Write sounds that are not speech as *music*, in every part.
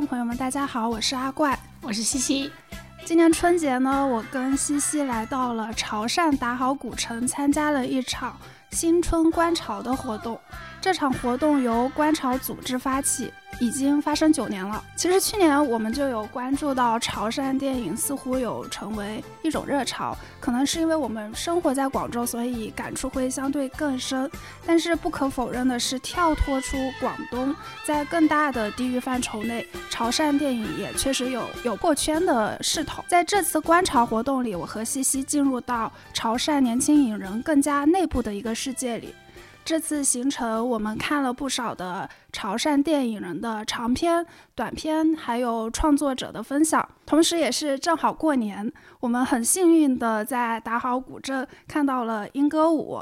众朋友们，大家好，我是阿怪，我是西西。今年春节呢，我跟西西来到了潮汕打好古城，参加了一场新春观潮的活动。这场活动由观潮组织发起。已经发生九年了。其实去年我们就有关注到潮汕电影似乎有成为一种热潮，可能是因为我们生活在广州，所以感触会相对更深。但是不可否认的是，跳脱出广东，在更大的地域范畴内，潮汕电影也确实有有破圈的势头。在这次观潮活动里，我和西西进入到潮汕年轻影人更加内部的一个世界里。这次行程，我们看了不少的潮汕电影人的长片、短片，还有创作者的分享。同时，也是正好过年，我们很幸运的在打好古镇看到了英歌舞，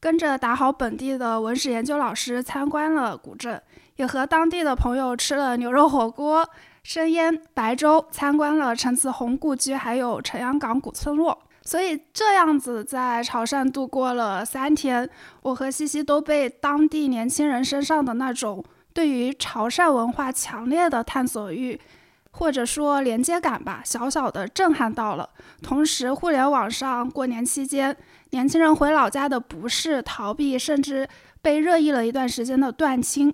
跟着打好本地的文史研究老师参观了古镇，也和当地的朋友吃了牛肉火锅、生腌白粥，参观了陈子红故居，还有陈阳港古村落。所以这样子在潮汕度过了三天，我和西西都被当地年轻人身上的那种对于潮汕文化强烈的探索欲，或者说连接感吧，小小的震撼到了。同时，互联网上过年期间年轻人回老家的不适、逃避，甚至被热议了一段时间的断亲，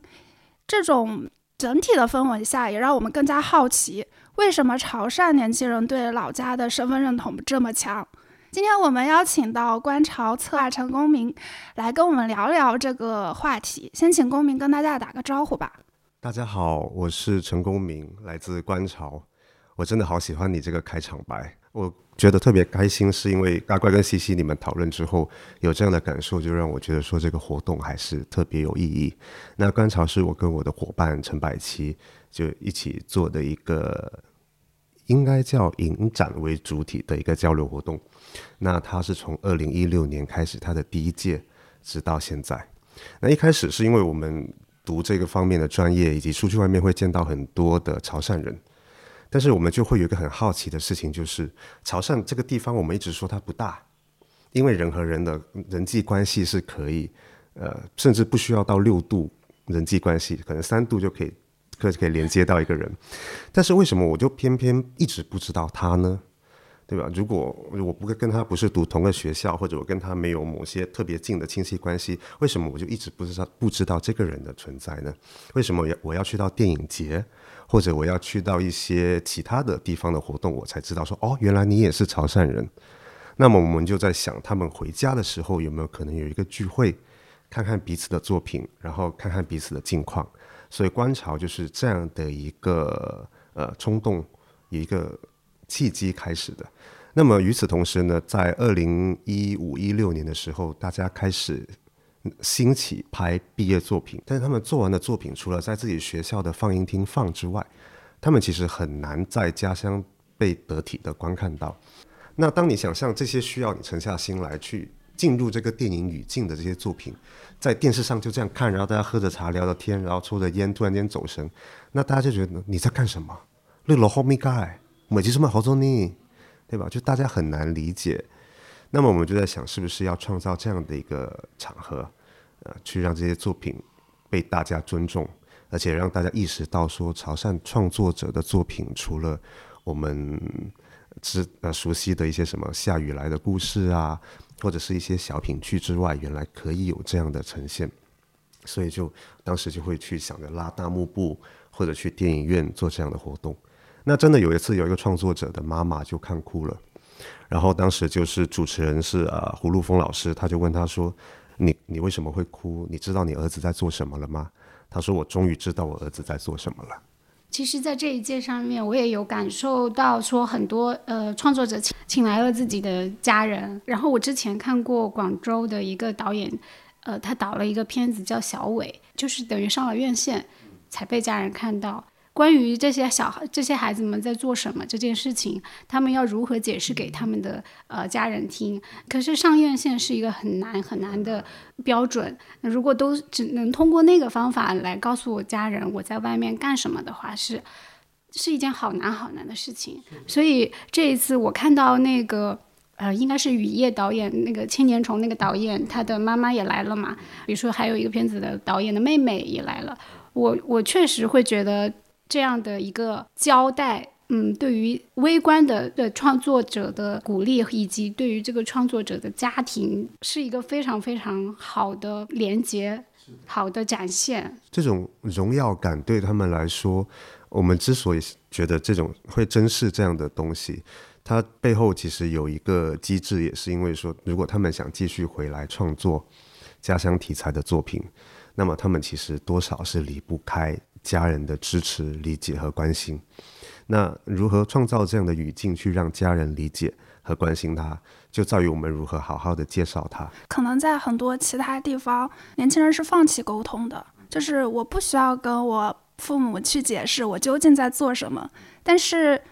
这种整体的氛围下，也让我们更加好奇，为什么潮汕年轻人对老家的身份认同这么强？今天我们邀请到观潮策划陈公明来跟我们聊聊这个话题。先请公明跟大家打个招呼吧。大家好，我是陈公明，来自观潮。我真的好喜欢你这个开场白，我觉得特别开心，是因为阿怪跟西西你们讨论之后有这样的感受，就让我觉得说这个活动还是特别有意义。那观潮是我跟我的伙伴陈百七就一起做的一个，应该叫影展为主体的一个交流活动。那它是从二零一六年开始它的第一届，直到现在。那一开始是因为我们读这个方面的专业，以及出去外面会见到很多的潮汕人，但是我们就会有一个很好奇的事情，就是潮汕这个地方，我们一直说它不大，因为人和人的人际关系是可以，呃，甚至不需要到六度人际关系，可能三度就可以可以连接到一个人。但是为什么我就偏偏一直不知道他呢？对吧？如果我不跟他不是读同个学校，或者我跟他没有某些特别近的亲戚关系，为什么我就一直不知道不知道这个人的存在呢？为什么要我要去到电影节，或者我要去到一些其他的地方的活动，我才知道说哦，原来你也是潮汕人。那么我们就在想，他们回家的时候有没有可能有一个聚会，看看彼此的作品，然后看看彼此的近况。所以观潮就是这样的一个呃冲动，一个。契机开始的。那么与此同时呢，在二零一五一六年的时候，大家开始兴起拍毕业作品。但是他们做完的作品，除了在自己学校的放映厅放之外，他们其实很难在家乡被得体的观看到。那当你想象这些需要你沉下心来去进入这个电影语境的这些作品，在电视上就这样看，然后大家喝着茶聊着天，然后抽着烟，突然间走神，那大家就觉得你在干什么？那老 homie guy。美籍什么好做呢？对吧？就大家很难理解。那么我们就在想，是不是要创造这样的一个场合，呃，去让这些作品被大家尊重，而且让大家意识到，说潮汕创作者的作品，除了我们知呃熟悉的一些什么下雨来的故事啊，或者是一些小品剧之外，原来可以有这样的呈现。所以就当时就会去想着拉大幕布，或者去电影院做这样的活动。那真的有一次，有一个创作者的妈妈就看哭了，然后当时就是主持人是呃胡陆峰老师，他就问他说：“你你为什么会哭？你知道你儿子在做什么了吗？”他说：“我终于知道我儿子在做什么了。”其实，在这一届上面，我也有感受到说，很多呃创作者请请来了自己的家人。然后我之前看过广州的一个导演，呃，他导了一个片子叫《小伟》，就是等于上了院线才被家人看到。关于这些小孩、这些孩子们在做什么这件事情，他们要如何解释给他们的呃家人听？可是上院线是一个很难很难的标准。如果都只能通过那个方法来告诉我家人我在外面干什么的话，是是一件好难好难的事情。所以这一次我看到那个呃，应该是雨夜导演那个《千年虫》那个导演，他的妈妈也来了嘛。比如说还有一个片子的导演的妹妹也来了。我我确实会觉得。这样的一个交代。嗯，对于微观的的创作者的鼓励，以及对于这个创作者的家庭，是一个非常非常好的连接，好的展现。这种荣耀感对他们来说，我们之所以觉得这种会珍视这样的东西，它背后其实有一个机制，也是因为说，如果他们想继续回来创作家乡题材的作品，那么他们其实多少是离不开家人的支持、理解和关心。那如何创造这样的语境去让家人理解和关心他，就在于我们如何好好的介绍他。可能在很多其他地方，年轻人是放弃沟通的，就是我不需要跟我父母去解释我究竟在做什么。但是，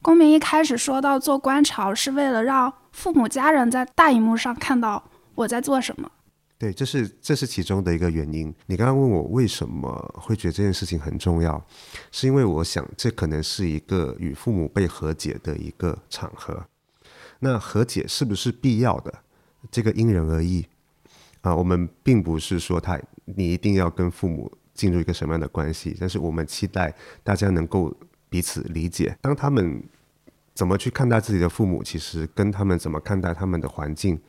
公民一开始说到做观潮是为了让父母家人在大荧幕上看到我在做什么。对，这是这是其中的一个原因。你刚刚问我为什么会觉得这件事情很重要，是因为我想这可能是一个与父母被和解的一个场合。那和解是不是必要的？这个因人而异啊。我们并不是说他你一定要跟父母进入一个什么样的关系，但是我们期待大家能够彼此理解。当他们怎么去看待自己的父母，其实跟他们怎么看待他们的环境。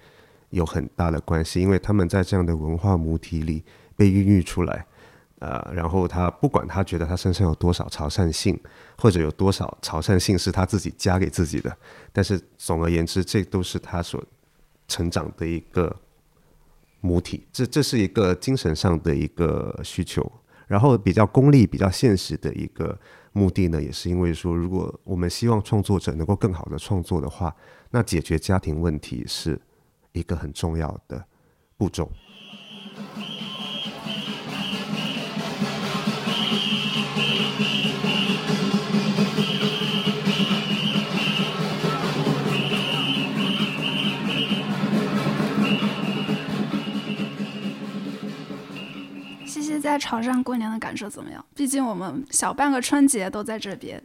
有很大的关系，因为他们在这样的文化母体里被孕育出来，呃，然后他不管他觉得他身上有多少潮汕性，或者有多少潮汕性是他自己加给自己的，但是总而言之，这都是他所成长的一个母体，这这是一个精神上的一个需求。然后比较功利、比较现实的一个目的呢，也是因为说，如果我们希望创作者能够更好的创作的话，那解决家庭问题是。一个很重要的步骤。西西在潮汕过年的感受怎么样？毕竟我们小半个春节都在这边，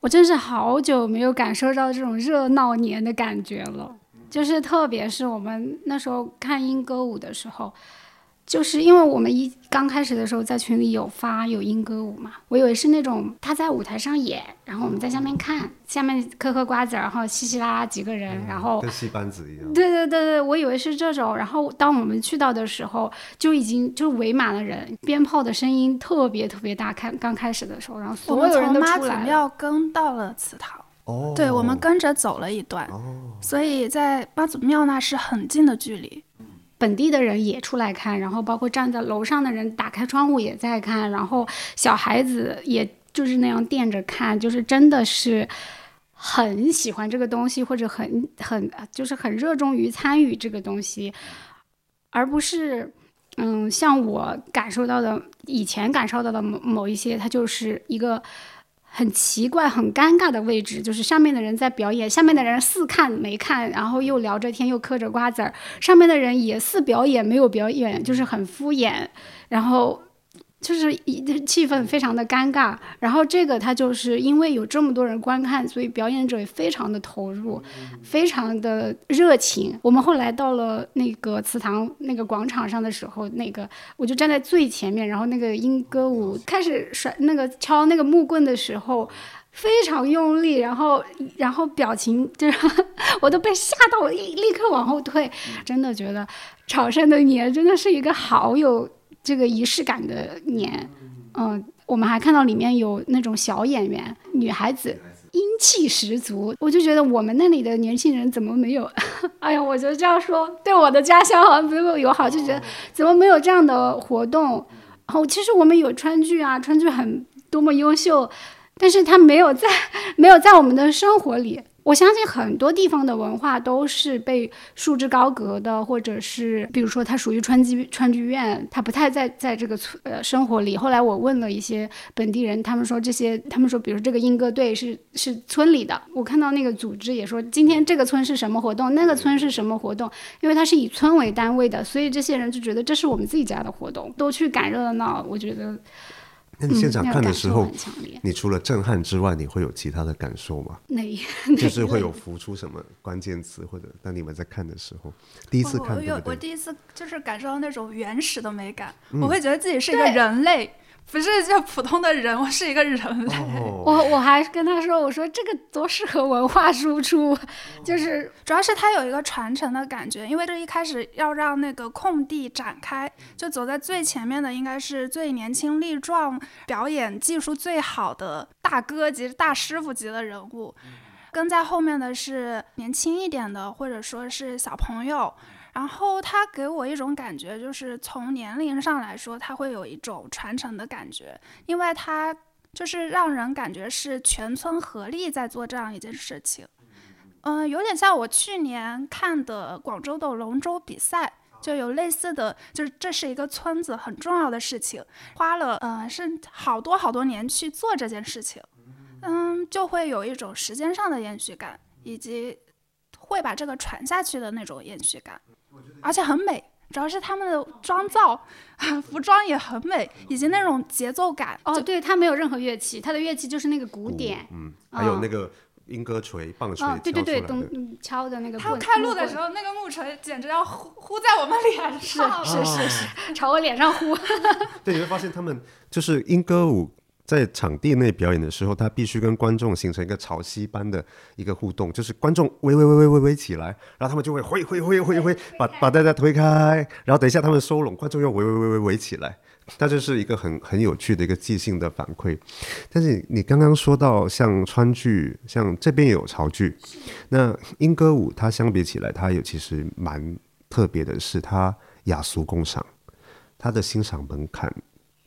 我真是好久没有感受到这种热闹年的感觉了。就是特别是我们那时候看英歌舞的时候，就是因为我们一刚开始的时候在群里有发有英歌舞嘛，我以为是那种他在舞台上演，然后我们在下面看，下面嗑嗑瓜子，然后稀稀拉拉几个人，然后跟戏班子一样。对对对对，我以为是这种。然后当我们去到的时候，就已经就围满了人，鞭炮的声音特别特别大。看刚开始的时候，然后所有人都出来。庙跟到了祠堂。哦，对，我们跟着走了一段，所以在妈祖庙那是很近的距离。本地的人也出来看，然后包括站在楼上的人打开窗户也在看，然后小孩子也就是那样垫着看，就是真的是很喜欢这个东西，或者很很就是很热衷于参与这个东西，而不是嗯像我感受到的以前感受到的某某一些，它就是一个。很奇怪、很尴尬的位置，就是上面的人在表演，下面的人似看没看，然后又聊着天，又嗑着瓜子儿。上面的人也似表演没有表演，就是很敷衍，然后。就是一气氛非常的尴尬，然后这个他就是因为有这么多人观看，所以表演者也非常的投入，非常的热情。我们后来到了那个祠堂那个广场上的时候，那个我就站在最前面，然后那个英歌舞开始甩那个敲那个木棍的时候，非常用力，然后然后表情就是我都被吓到，我立立刻往后退，真的觉得潮汕的年真的是一个好有。这个仪式感的年，嗯，我们还看到里面有那种小演员，女孩子英气十足，我就觉得我们那里的年轻人怎么没有？*laughs* 哎呀，我觉得这样说对我的家乡好像不够友好，就觉得怎么没有这样的活动？然后其实我们有川剧啊，川剧很多么优秀，但是它没有在 *laughs* 没有在我们的生活里。我相信很多地方的文化都是被束之高阁的，或者是比如说它属于川剧川剧院，它不太在在这个村呃生活里。后来我问了一些本地人，他们说这些，他们说比如这个英歌队是是村里的。我看到那个组织也说今天这个村是什么活动，那个村是什么活动，因为它是以村为单位的，所以这些人就觉得这是我们自己家的活动，都去赶热闹。我觉得。那你现场看的时候，你除了震撼之外，你会有其他的感受吗？哪？*laughs* 就是会有浮出什么关键词，或者当你们在看的时候，第一次看，我有我第一次就是感受到那种原始的美感，我会觉得自己是一个人类，不是就普通的人，*laughs* 我是一个人类。我我还跟他说，我说这个多适合文化输出，就是主要是它有一个传承的感觉，因为这一开始要让那个空地展开，就走在最前面的应该是最年轻力壮、表演技术最好的大哥级、大师傅级的人物，跟在后面的是年轻一点的，或者说是小朋友。然后他给我一种感觉，就是从年龄上来说，他会有一种传承的感觉，因为他就是让人感觉是全村合力在做这样一件事情。嗯，有点像我去年看的广州的龙舟比赛，就有类似的，就是这是一个村子很重要的事情，花了呃是好多好多年去做这件事情，嗯，就会有一种时间上的延续感，以及会把这个传下去的那种延续感。而且很美，主要是他们的妆造、*laughs* 服装也很美，以及那种节奏感。哦，对，它没有任何乐器，它的乐器就是那个鼓点，嗯，还有那个莺歌锤、棒槌，对对对，咚敲的那个。他开路的时候，那个木锤简直要呼呼在我们脸上，是是是，朝我脸上呼。*laughs* 对，你会发现他们就是莺歌舞。在场地内表演的时候，他必须跟观众形成一个潮汐般的一个互动，就是观众围围围围围围起来，然后他们就会挥挥挥挥挥，把把大家推开，然后等一下他们收拢，观众又围围围围围起来，那这是一个很很有趣的一个即兴的反馈。但是你刚刚说到像川剧，像这边也有潮剧，那英歌舞它相比起来，它有其实蛮特别的是，它雅俗共赏，它的欣赏门槛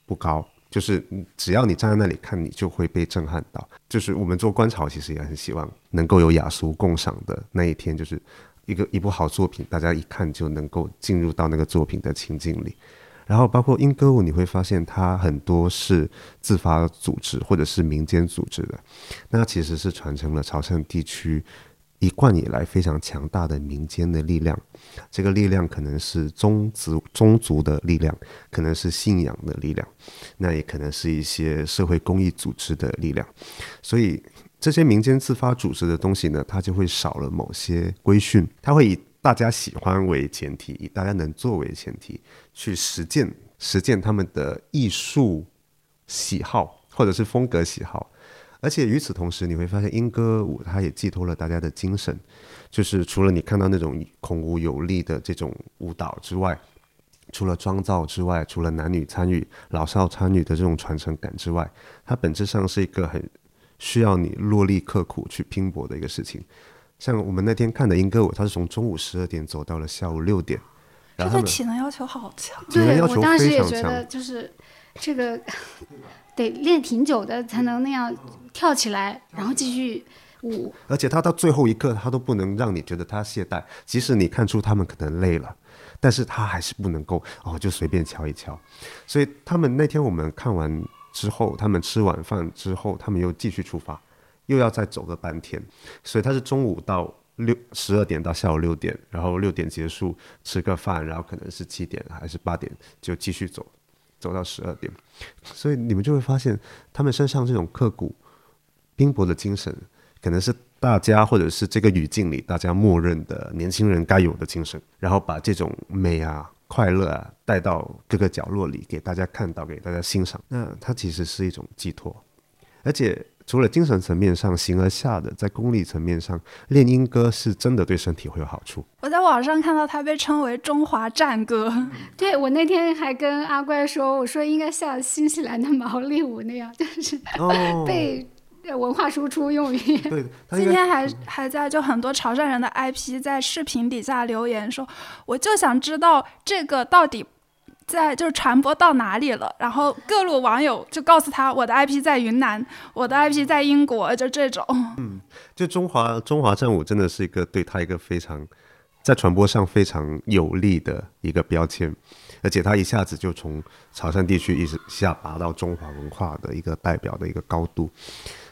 不高。就是只要你站在那里看，你就会被震撼到。就是我们做观潮，其实也很希望能够有雅俗共赏的那一天，就是一个一部好作品，大家一看就能够进入到那个作品的情境里。然后包括英歌舞，你会发现它很多是自发组织或者是民间组织的，那其实是传承了潮汕地区。一贯以来非常强大的民间的力量，这个力量可能是宗族宗族的力量，可能是信仰的力量，那也可能是一些社会公益组织的力量。所以这些民间自发组织的东西呢，它就会少了某些规训，它会以大家喜欢为前提，以大家能做为前提，去实践实践他们的艺术喜好或者是风格喜好。而且与此同时，你会发现英歌舞它也寄托了大家的精神，就是除了你看到那种孔武有力的这种舞蹈之外，除了妆造之外，除了男女参与、老少参与的这种传承感之外，它本质上是一个很需要你落力刻苦去拼搏的一个事情。像我们那天看的英歌舞，它是从中午十二点走到了下午六点，这个体能要求好强，对我当时也觉得就是这个。得练挺久的才能那样跳起来，然后继续舞。而且他到最后一刻，他都不能让你觉得他懈怠。即使你看出他们可能累了，但是他还是不能够哦，就随便敲一敲。所以他们那天我们看完之后，他们吃晚饭之后，他们又继续出发，又要再走个半天。所以他是中午到六十二点到下午六点，然后六点结束吃个饭，然后可能是七点还是八点就继续走。走到十二点，所以你们就会发现，他们身上这种刻骨、拼搏的精神，可能是大家或者是这个语境里大家默认的年轻人该有的精神，然后把这种美啊、快乐啊带到各个角落里，给大家看到，给大家欣赏。那它其实是一种寄托，而且。除了精神层面上形而下的，在功利层面上练英歌是真的对身体会有好处。我在网上看到它被称为中华战歌，*laughs* 对我那天还跟阿怪说，我说应该像新西兰的毛利舞那样，就是被文化输出用于。对，今天还还在就很多潮汕人的 IP 在视频底下留言说，我就想知道这个到底。在就是传播到哪里了，然后各路网友就告诉他，我的 IP 在云南，我的 IP 在英国，就这种。嗯，就中华中华战舞真的是一个对他一个非常在传播上非常有利的一个标签，而且他一下子就从潮汕地区一直下拔到中华文化的一个代表的一个高度。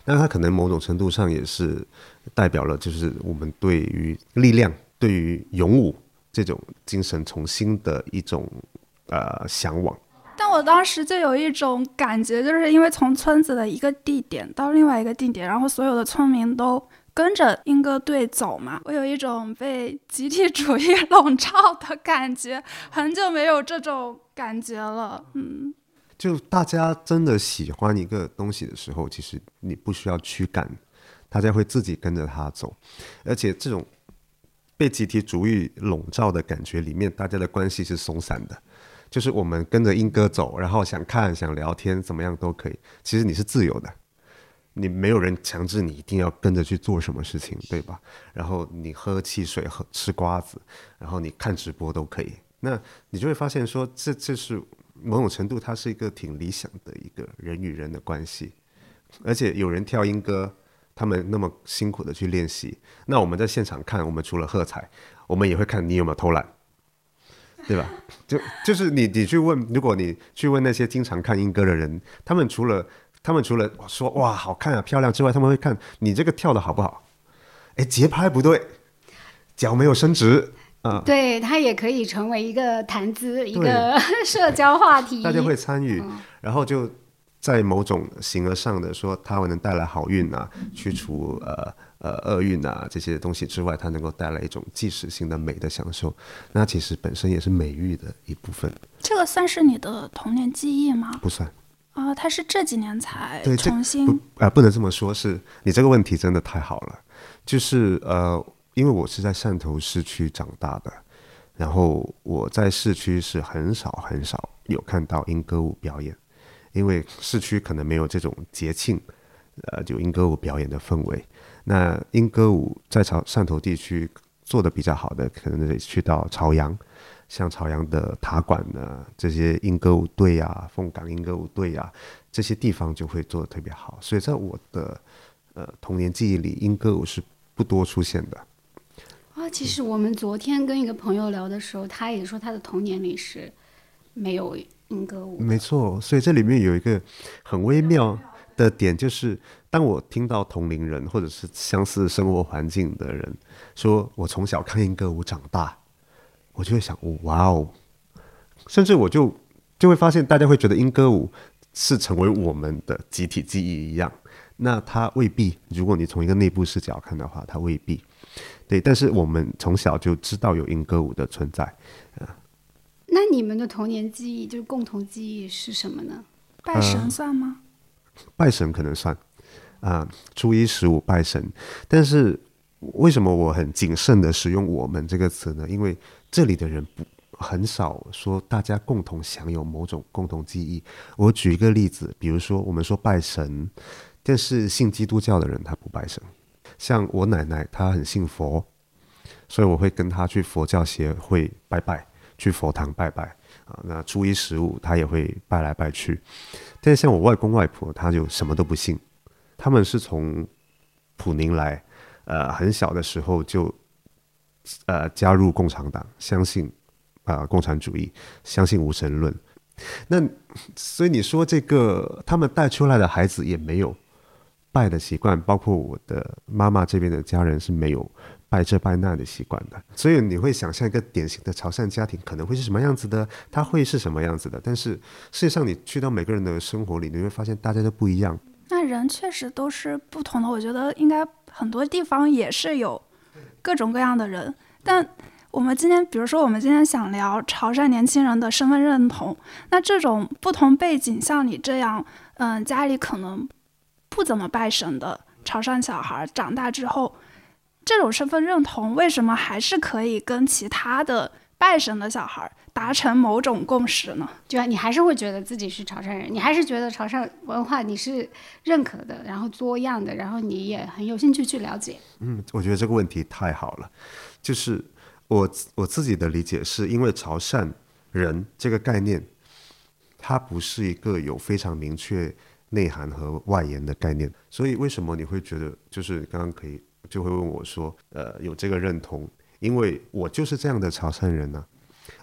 那他可能某种程度上也是代表了，就是我们对于力量、对于勇武这种精神重新的一种。呃，向往。但我当时就有一种感觉，就是因为从村子的一个地点到另外一个地点，然后所有的村民都跟着英歌队走嘛，我有一种被集体主义笼罩的感觉，很久没有这种感觉了。嗯，就大家真的喜欢一个东西的时候，其实你不需要驱赶，大家会自己跟着他走，而且这种被集体主义笼罩的感觉里面，大家的关系是松散的，就是我们跟着英哥走，然后想看、想聊天，怎么样都可以。其实你是自由的，你没有人强制你一定要跟着去做什么事情，对吧？然后你喝汽水、喝吃瓜子，然后你看直播都可以。那你就会发现说，这这是。某种程度，它是一个挺理想的一个人与人的关系，而且有人跳英歌，他们那么辛苦的去练习，那我们在现场看，我们除了喝彩，我们也会看你有没有偷懒，对吧？就就是你你去问，如果你去问那些经常看英歌的人，他们除了他们除了说哇好看啊漂亮之外，他们会看你这个跳的好不好？哎，节拍不对，脚没有伸直。对，它也可以成为一个谈资，一个 *laughs* 社交话题。大家会参与，然后就在某种形而上的说，它能带来好运啊，去除呃呃厄运啊这些东西之外，它能够带来一种即时性的美的享受。那其实本身也是美育的一部分。这个算是你的童年记忆吗？不算啊，它是这几年才重新啊，不能这么说。是你这个问题真的太好了，就是呃。因为我是在汕头市区长大的，然后我在市区是很少很少有看到英歌舞表演，因为市区可能没有这种节庆，呃，就英歌舞表演的氛围。那英歌舞在潮汕头地区做的比较好的，可能得去到潮阳，像潮阳的塔馆呢，这些英歌舞队啊，凤岗英歌舞队啊，这些地方就会做的特别好。所以在我的呃童年记忆里，英歌舞是不多出现的。啊，其实我们昨天跟一个朋友聊的时候，他也说他的童年里是没有英歌舞。没错，所以这里面有一个很微妙的点，就是当我听到同龄人或者是相似生活环境的人说我从小看英歌舞长大，我就会想，哇哦！甚至我就就会发现，大家会觉得英歌舞是成为我们的集体记忆一样。那它未必，如果你从一个内部视角看的话，它未必。对，但是我们从小就知道有英歌舞的存在，啊。那你们的童年记忆，就是共同记忆是什么呢？拜神算吗？拜神可能算，啊，初一十五拜神。但是为什么我很谨慎的使用“我们”这个词呢？因为这里的人不很少说大家共同享有某种共同记忆。我举一个例子，比如说我们说拜神，但是信基督教的人他不拜神。像我奶奶，她很信佛，所以我会跟她去佛教协会拜拜，去佛堂拜拜啊。那初一十五，她也会拜来拜去。但是像我外公外婆，他就什么都不信。他们是从普宁来，呃，很小的时候就呃加入共产党，相信啊共产主义，相信无神论。那所以你说这个他们带出来的孩子也没有。拜的习惯，包括我的妈妈这边的家人是没有拜这拜那的习惯的，所以你会想象一个典型的潮汕家庭可能会是什么样子的，他会是什么样子的。但是事实上，你去到每个人的生活里，你会发现大家都不一样。那人确实都是不同的，我觉得应该很多地方也是有各种各样的人。但我们今天，比如说我们今天想聊潮汕年轻人的身份认同，那这种不同背景，像你这样，嗯，家里可能。不怎么拜神的潮汕小孩长大之后，这种身份认同为什么还是可以跟其他的拜神的小孩达成某种共识呢？就你还是会觉得自己是潮汕人，你还是觉得潮汕文化你是认可的，然后多样的，然后你也很有兴趣去了解。嗯，我觉得这个问题太好了。就是我我自己的理解是因为潮汕人这个概念，它不是一个有非常明确。内涵和外延的概念，所以为什么你会觉得就是刚刚可以就会问我说，呃，有这个认同？因为我就是这样的潮汕人呢，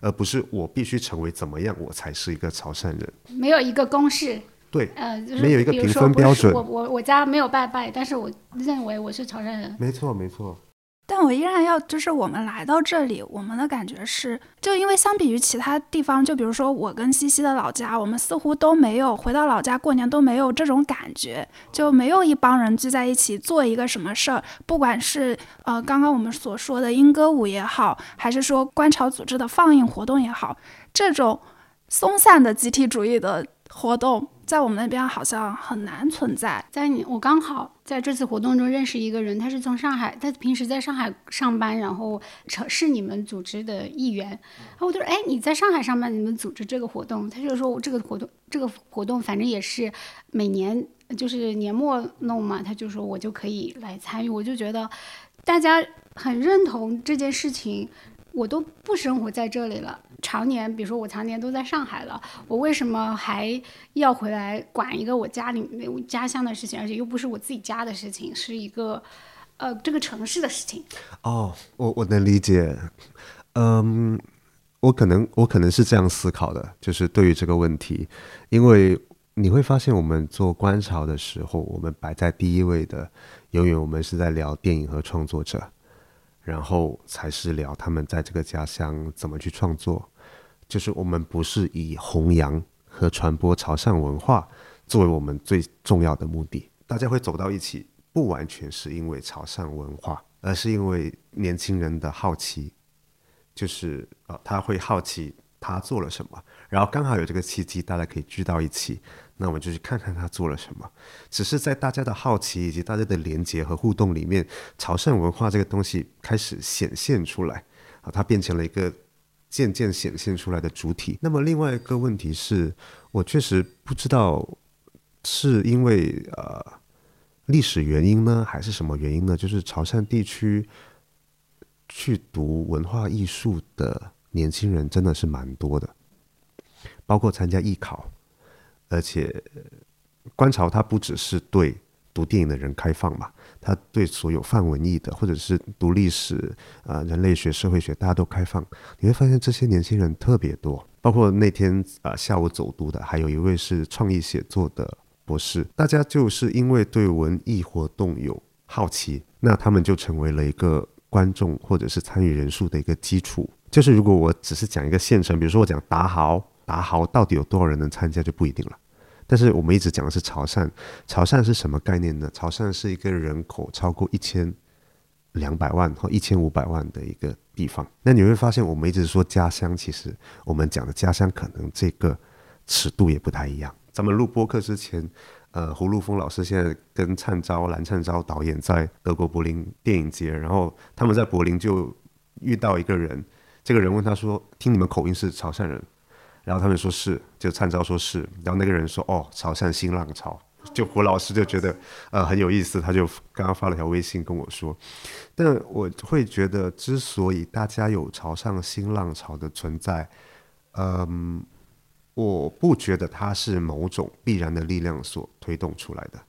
而不是我必须成为怎么样我才是一个潮汕人。没有一个公式，对，呃，没有一个评分标准。我我我家没有拜拜，但是我认为我是潮汕人。没错，没错。但我依然要，就是我们来到这里，我们的感觉是，就因为相比于其他地方，就比如说我跟西西的老家，我们似乎都没有回到老家过年都没有这种感觉，就没有一帮人聚在一起做一个什么事儿，不管是呃刚刚我们所说的英歌舞也好，还是说观潮组织的放映活动也好，这种松散的集体主义的活动，在我们那边好像很难存在。在你我刚好在这次活动中认识一个人，他是从上海，他平时在上海上班，然后是你们组织的一员。然后我就说，哎，你在上海上班，你们组织这个活动？他就说，我这个活动，这个活动反正也是每年就是年末弄嘛。他就说我就可以来参与。我就觉得大家很认同这件事情。我都不生活在这里了，常年，比如说我常年都在上海了，我为什么还要回来管一个我家里家乡的事情，而且又不是我自己家的事情，是一个，呃，这个城市的事情。哦，我我能理解，嗯，我可能我可能是这样思考的，就是对于这个问题，因为你会发现我们做观潮的时候，我们摆在第一位的，永远我们是在聊电影和创作者。然后才是聊他们在这个家乡怎么去创作，就是我们不是以弘扬和传播潮汕文化作为我们最重要的目的。大家会走到一起，不完全是因为潮汕文化，而是因为年轻人的好奇，就是呃他会好奇他做了什么，然后刚好有这个契机，大家可以聚到一起。那我们就去看看他做了什么。只是在大家的好奇以及大家的连接和互动里面，潮汕文化这个东西开始显现出来啊，它变成了一个渐渐显现出来的主体。那么另外一个问题是，我确实不知道是因为呃历史原因呢，还是什么原因呢？就是潮汕地区去读文化艺术的年轻人真的是蛮多的，包括参加艺考。而且，观潮它不只是对读电影的人开放嘛，他对所有泛文艺的或者是读历史、啊人类学、社会学，大家都开放。你会发现这些年轻人特别多，包括那天啊下午走读的，还有一位是创意写作的博士。大家就是因为对文艺活动有好奇，那他们就成为了一个观众或者是参与人数的一个基础。就是如果我只是讲一个县城，比如说我讲达豪。达豪到底有多少人能参加就不一定了，但是我们一直讲的是潮汕，潮汕是什么概念呢？潮汕是一个人口超过一千两百万或一千五百万的一个地方。那你会发现，我们一直说家乡，其实我们讲的家乡可能这个尺度也不太一样。咱们录播课之前，呃，胡陆峰老师现在跟灿昭蓝灿昭导演在德国柏林电影节，然后他们在柏林就遇到一个人，这个人问他说：“听你们口音是潮汕人？”然后他们说是，就参照说是，然后那个人说哦，潮汕新浪潮，就胡老师就觉得呃很有意思，他就刚刚发了条微信跟我说，但我会觉得，之所以大家有潮汕新浪潮的存在，嗯，我不觉得它是某种必然的力量所推动出来的。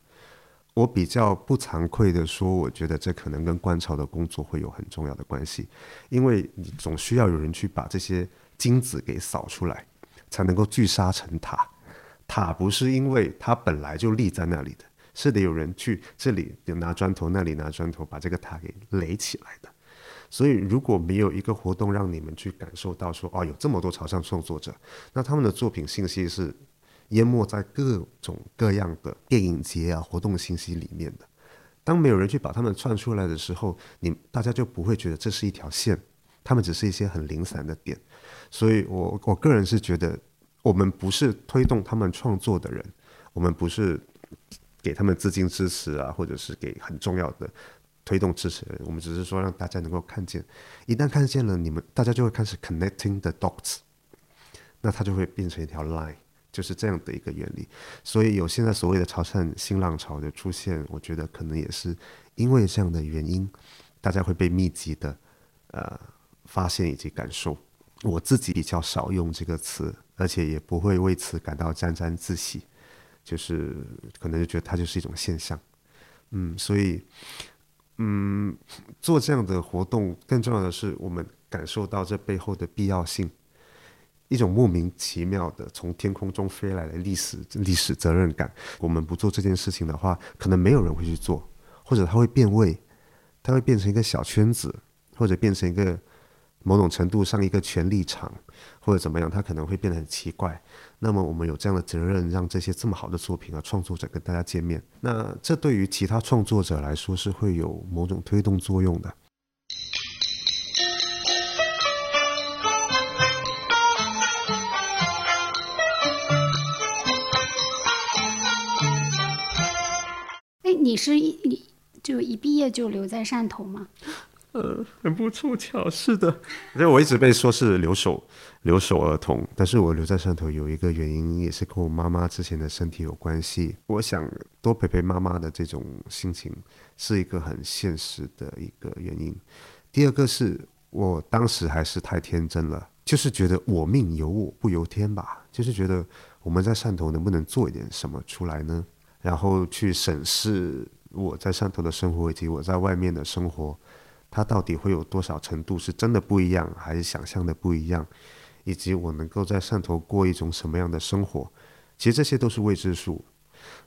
我比较不惭愧的说，我觉得这可能跟观潮的工作会有很重要的关系，因为你总需要有人去把这些金子给扫出来。才能够聚沙成塔，塔不是因为它本来就立在那里的，是得有人去这里拿砖头，那里拿砖头，把这个塔给垒起来的。所以如果没有一个活动让你们去感受到说，哦，有这么多潮汕创作者，那他们的作品信息是淹没在各种各样的电影节啊活动信息里面的。当没有人去把他们串出来的时候，你大家就不会觉得这是一条线，他们只是一些很零散的点。所以，我我个人是觉得，我们不是推动他们创作的人，我们不是给他们资金支持啊，或者是给很重要的推动支持，我们只是说让大家能够看见，一旦看见了，你们大家就会开始 connecting the dots，那它就会变成一条 line，就是这样的一个原理。所以有现在所谓的潮汕新浪潮的出现，我觉得可能也是因为这样的原因，大家会被密集的呃发现以及感受。我自己比较少用这个词，而且也不会为此感到沾沾自喜，就是可能就觉得它就是一种现象，嗯，所以，嗯，做这样的活动，更重要的是我们感受到这背后的必要性，一种莫名其妙的从天空中飞来的历史历史责任感。我们不做这件事情的话，可能没有人会去做，或者它会变味，它会变成一个小圈子，或者变成一个。某种程度上，一个权力场或者怎么样，他可能会变得很奇怪。那么我们有这样的责任，让这些这么好的作品啊，创作者跟大家见面。那这对于其他创作者来说，是会有某种推动作用的。哎，你是一，你就一毕业就留在汕头吗？呃，很不凑巧，是的。因为我一直被说是留守留守儿童，但是我留在汕头有一个原因，也是跟我妈妈之前的身体有关系。我想多陪陪妈妈的这种心情，是一个很现实的一个原因。第二个是我当时还是太天真了，就是觉得我命由我不由天吧，就是觉得我们在汕头能不能做一点什么出来呢？然后去审视我在汕头的生活以及我在外面的生活。它到底会有多少程度是真的不一样，还是想象的不一样？以及我能够在汕头过一种什么样的生活？其实这些都是未知数。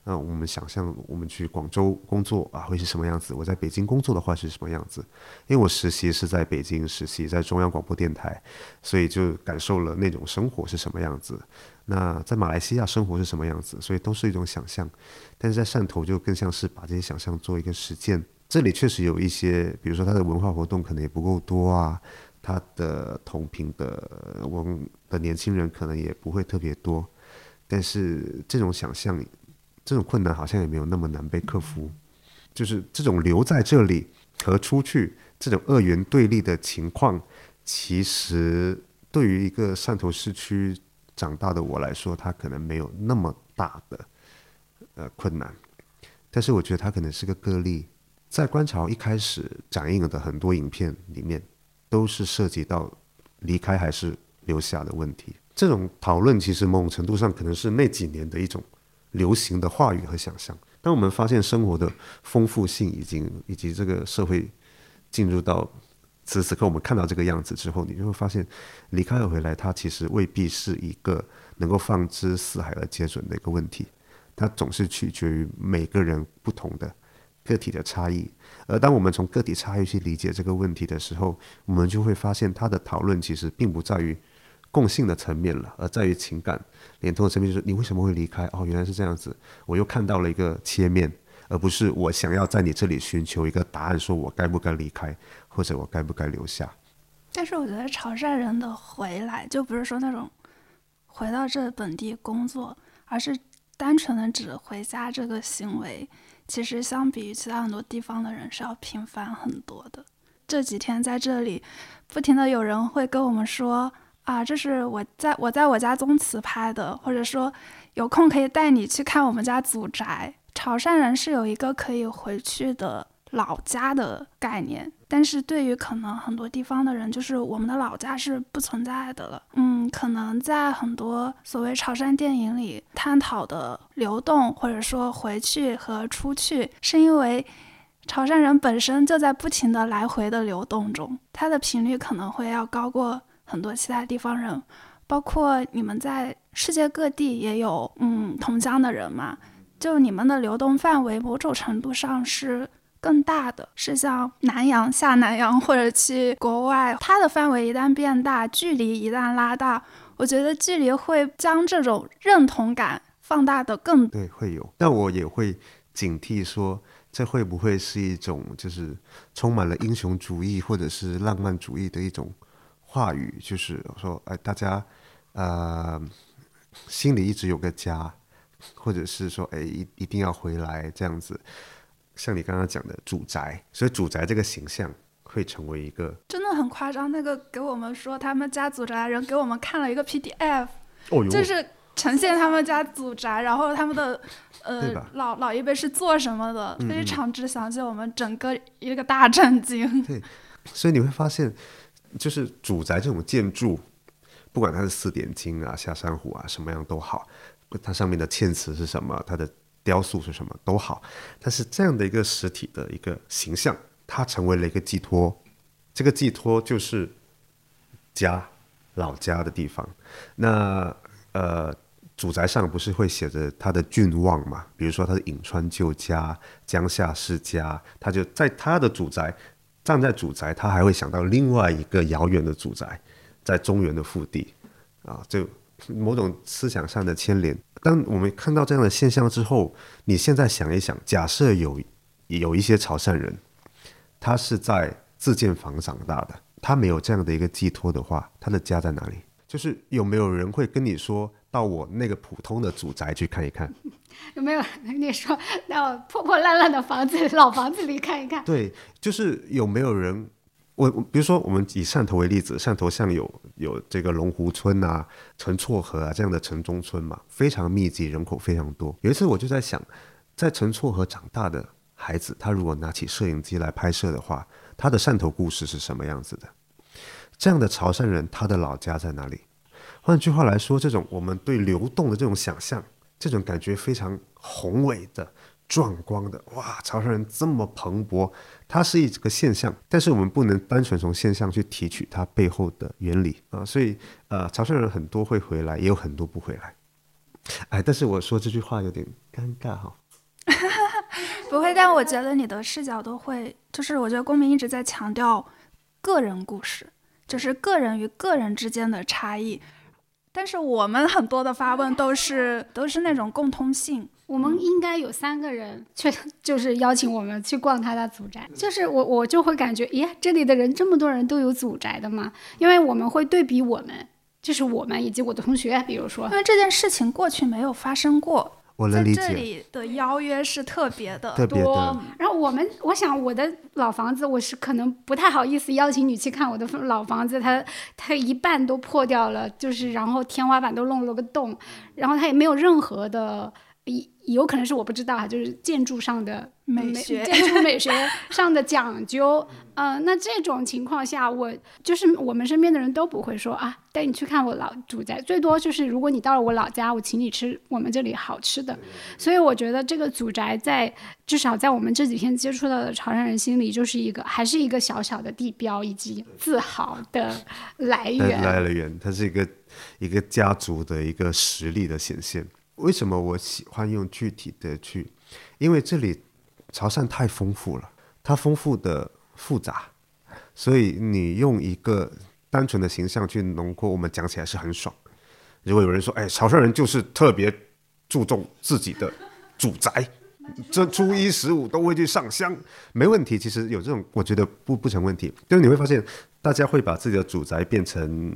那我们想象，我们去广州工作啊，会是什么样子？我在北京工作的话是什么样子？因为我实习是在北京实习，在中央广播电台，所以就感受了那种生活是什么样子。那在马来西亚生活是什么样子？所以都是一种想象。但是在汕头就更像是把这些想象做一个实践。这里确实有一些，比如说它的文化活动可能也不够多啊，它的同频的我们的年轻人可能也不会特别多，但是这种想象，这种困难好像也没有那么难被克服。就是这种留在这里和出去这种二元对立的情况，其实对于一个汕头市区长大的我来说，它可能没有那么大的呃困难，但是我觉得它可能是个个例。在观潮一开始展映的很多影片里面，都是涉及到离开还是留下的问题。这种讨论其实某种程度上可能是那几年的一种流行的话语和想象。当我们发现生活的丰富性已经以及这个社会进入到此时此刻我们看到这个样子之后，你就会发现离开和回来，它其实未必是一个能够放之四海而皆准的一个问题。它总是取决于每个人不同的。个体的差异，而当我们从个体差异去理解这个问题的时候，我们就会发现，他的讨论其实并不在于共性的层面了，而在于情感连通的层面。就是你为什么会离开？哦，原来是这样子。我又看到了一个切面，而不是我想要在你这里寻求一个答案，说我该不该离开，或者我该不该留下。但是我觉得潮汕人的回来，就不是说那种回到这本地工作，而是单纯的指回家这个行为。其实相比于其他很多地方的人是要频繁很多的。这几天在这里，不停的有人会跟我们说啊，这是我在我在我家宗祠拍的，或者说有空可以带你去看我们家祖宅。潮汕人是有一个可以回去的。老家的概念，但是对于可能很多地方的人，就是我们的老家是不存在的了。嗯，可能在很多所谓潮汕电影里探讨的流动，或者说回去和出去，是因为潮汕人本身就在不停的来回的流动中，它的频率可能会要高过很多其他地方人。包括你们在世界各地也有嗯同乡的人嘛，就你们的流动范围，某种程度上是。更大的是像南洋下南洋或者去国外，它的范围一旦变大，距离一旦拉大，我觉得距离会将这种认同感放大的更对会有。但我也会警惕说，这会不会是一种就是充满了英雄主义或者是浪漫主义的一种话语，就是说，哎，大家呃心里一直有个家，或者是说，哎，一一定要回来这样子。像你刚刚讲的主宅，所以主宅这个形象会成为一个真的很夸张。那个给我们说他们家祖宅的人给我们看了一个 PDF，就是呈现他们家祖宅，然后他们的呃老老一辈是做什么的，非常之详细，我们整个一个大震惊。对，所以你会发现，就是主宅这种建筑，不管它是四点金啊、下山虎啊，什么样都好，它上面的嵌词是什么，它的。雕塑是什么都好，但是这样的一个实体的一个形象，它成为了一个寄托。这个寄托就是家，老家的地方。那呃，主宅上不是会写着他的郡望嘛？比如说他的颍川旧家、江夏世家，他就在他的主宅，站在主宅，他还会想到另外一个遥远的主宅，在中原的腹地啊，就某种思想上的牵连。当我们看到这样的现象之后，你现在想一想，假设有有一些潮汕人，他是在自建房长大的，他没有这样的一个寄托的话，他的家在哪里？就是有没有人会跟你说，到我那个普通的祖宅去看一看。有没有跟你说到破破烂烂的房子、老房子里看一看？对，就是有没有人，我比如说我们以汕头为例子，汕头像有有这个龙湖村啊、陈厝河啊这样的城中村嘛，非常密集，人口非常多。有一次我就在想，在陈厝河长大的孩子，他如果拿起摄影机来拍摄的话，他的汕头故事是什么样子的？这样的潮汕人，他的老家在哪里？换句话来说，这种我们对流动的这种想象，这种感觉非常宏伟的、壮观的，哇！潮汕人这么蓬勃，它是一个现象，但是我们不能单纯从现象去提取它背后的原理啊。所以，呃，潮汕人很多会回来，也有很多不回来。哎，但是我说这句话有点尴尬哈。*laughs* 不会，但我觉得你的视角都会，就是我觉得公民一直在强调个人故事，就是个人与个人之间的差异。但是我们很多的发问都是都是那种共通性。我们应该有三个人去，*laughs* 就是邀请我们去逛他的祖宅。就是我我就会感觉，咦，这里的人这么多人都有祖宅的吗？因为我们会对比我们，就是我们以及我的同学，比如说，因为这件事情过去没有发生过。我能理在这，里的邀约是特别的特别多的，然后我们，我想我的老房子，我是可能不太好意思邀请你去看我的老房子，它它一半都破掉了，就是然后天花板都弄了个洞，然后它也没有任何的，有可能是我不知道啊，就是建筑上的美学建筑美学 *laughs* 上的讲究。呃，那这种情况下，我就是我们身边的人都不会说啊，带你去看我老住宅，最多就是如果你到了我老家，我请你吃我们这里好吃的。所以我觉得这个祖宅在至少在我们这几天接触到的潮汕人心里，就是一个还是一个小小的地标以及自豪的来来源。*laughs* 来源，它是一个一个家族的一个实力的显现。为什么我喜欢用具体的去？因为这里潮汕太丰富了，它丰富的复杂，所以你用一个单纯的形象去浓缩，我们讲起来是很爽。如果有人说，哎，潮汕人就是特别注重自己的祖宅，*laughs* 这初一十五都会去上香，没问题。其实有这种，我觉得不不成问题。就是你会发现，大家会把自己的祖宅变成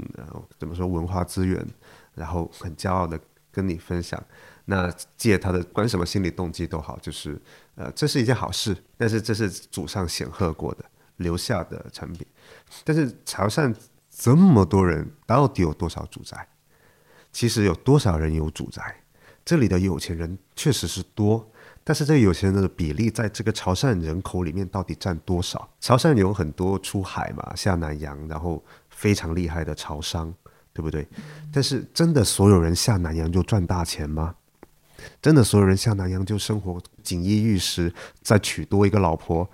怎么说文化资源，然后很骄傲的跟你分享。那借他的管什么心理动机都好，就是呃这是一件好事，但是这是祖上显赫过的留下的产品。但是潮汕这么多人，到底有多少主宅？其实有多少人有主宅？这里的有钱人确实是多，但是这有钱人的比例在这个潮汕人口里面到底占多少？潮汕有很多出海嘛，下南洋，然后非常厉害的潮商，对不对？但是真的所有人下南洋就赚大钱吗？真的所有人下南洋就生活锦衣玉食，再娶多一个老婆？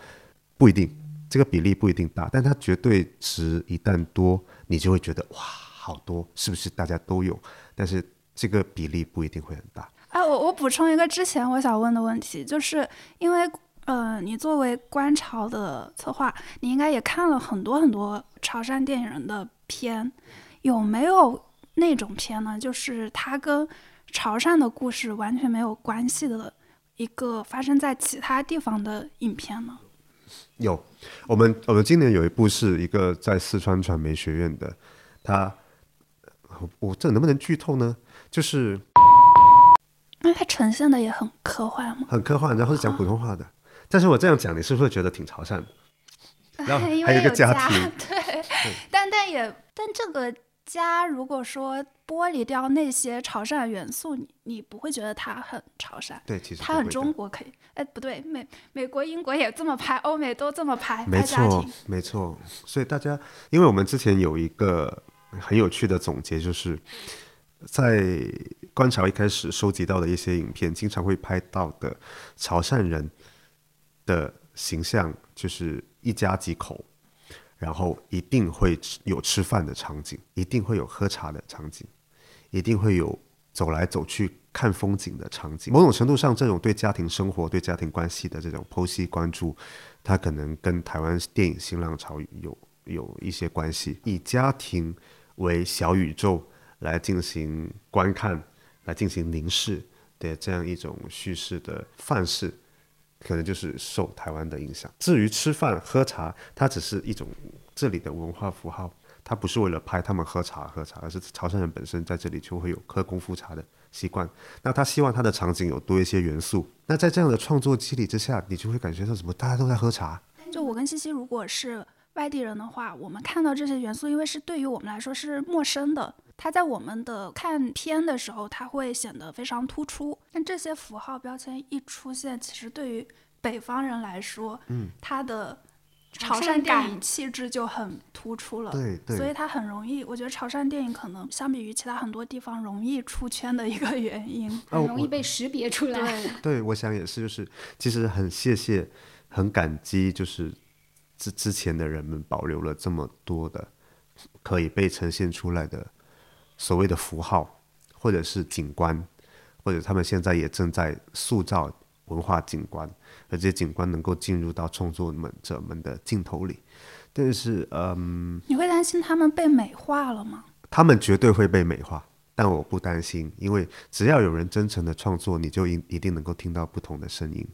不一定，这个比例不一定大，但它绝对值一旦多，你就会觉得哇，好多，是不是大家都有？但是这个比例不一定会很大。哎，我我补充一个之前我想问的问题，就是因为呃，你作为观潮的策划，你应该也看了很多很多潮汕电影人的片，有没有那种片呢？就是它跟潮汕的故事完全没有关系的一个发生在其他地方的影片呢？有，我们我们今年有一部是一个在四川传媒学院的，他，我这能不能剧透呢？就是那它呈现的也很科幻吗？很科幻，然后是讲普通话的。但是我这样讲，你是不是觉得挺潮汕的？然后还有一个为家庭，对，但但也但这个家如果说剥离掉那些潮汕元素，你你不会觉得它很潮汕，对，其实它很中国可以。哎，不对，美美国、英国也这么拍，欧美都这么拍，没错。，没错。所以大家，因为我们之前有一个很有趣的总结，就是在观察一开始收集到的一些影片，经常会拍到的潮汕人的形象，就是一家几口，然后一定会有吃饭的场景，一定会有喝茶的场景，一定会有走来走去看风景的场景。某种程度上，这种对家庭生活、对家庭关系的这种剖析关注，它可能跟台湾电影新浪潮有有一些关系。以家庭为小宇宙来进行观看、来进行凝视的这样一种叙事的范式，可能就是受台湾的影响。至于吃饭喝茶，它只是一种这里的文化符号，它不是为了拍他们喝茶喝茶，而是潮汕人本身在这里就会有喝功夫茶的习惯。那他希望他的场景有多一些元素。那在这样的创作激励之下，你就会感觉到什么？大家都在喝茶。就我跟西西，如果是外地人的话，我们看到这些元素，因为是对于我们来说是陌生的。它在我们的看片的时候，它会显得非常突出。但这些符号标签一出现，其实对于北方人来说，嗯，它的潮汕电影气质就很突出了。对对，所以它很容易，我觉得潮汕电影可能相比于其他很多地方容易出圈的一个原因，很容易被识别出来。对，*laughs* 对，我想也是，就是其实很谢谢，很感激，就是之之前的人们保留了这么多的可以被呈现出来的。所谓的符号，或者是景观，或者他们现在也正在塑造文化景观，而这些景观能够进入到创作们者们的镜头里。但是，嗯，你会担心他们被美化了吗？他们绝对会被美化，但我不担心，因为只要有人真诚的创作，你就一一定能够听到不同的声音。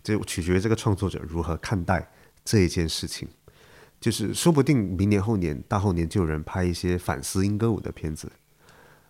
这取决于这个创作者如何看待这一件事情。就是说不定明年后年大后年就有人拍一些反思英歌舞的片子，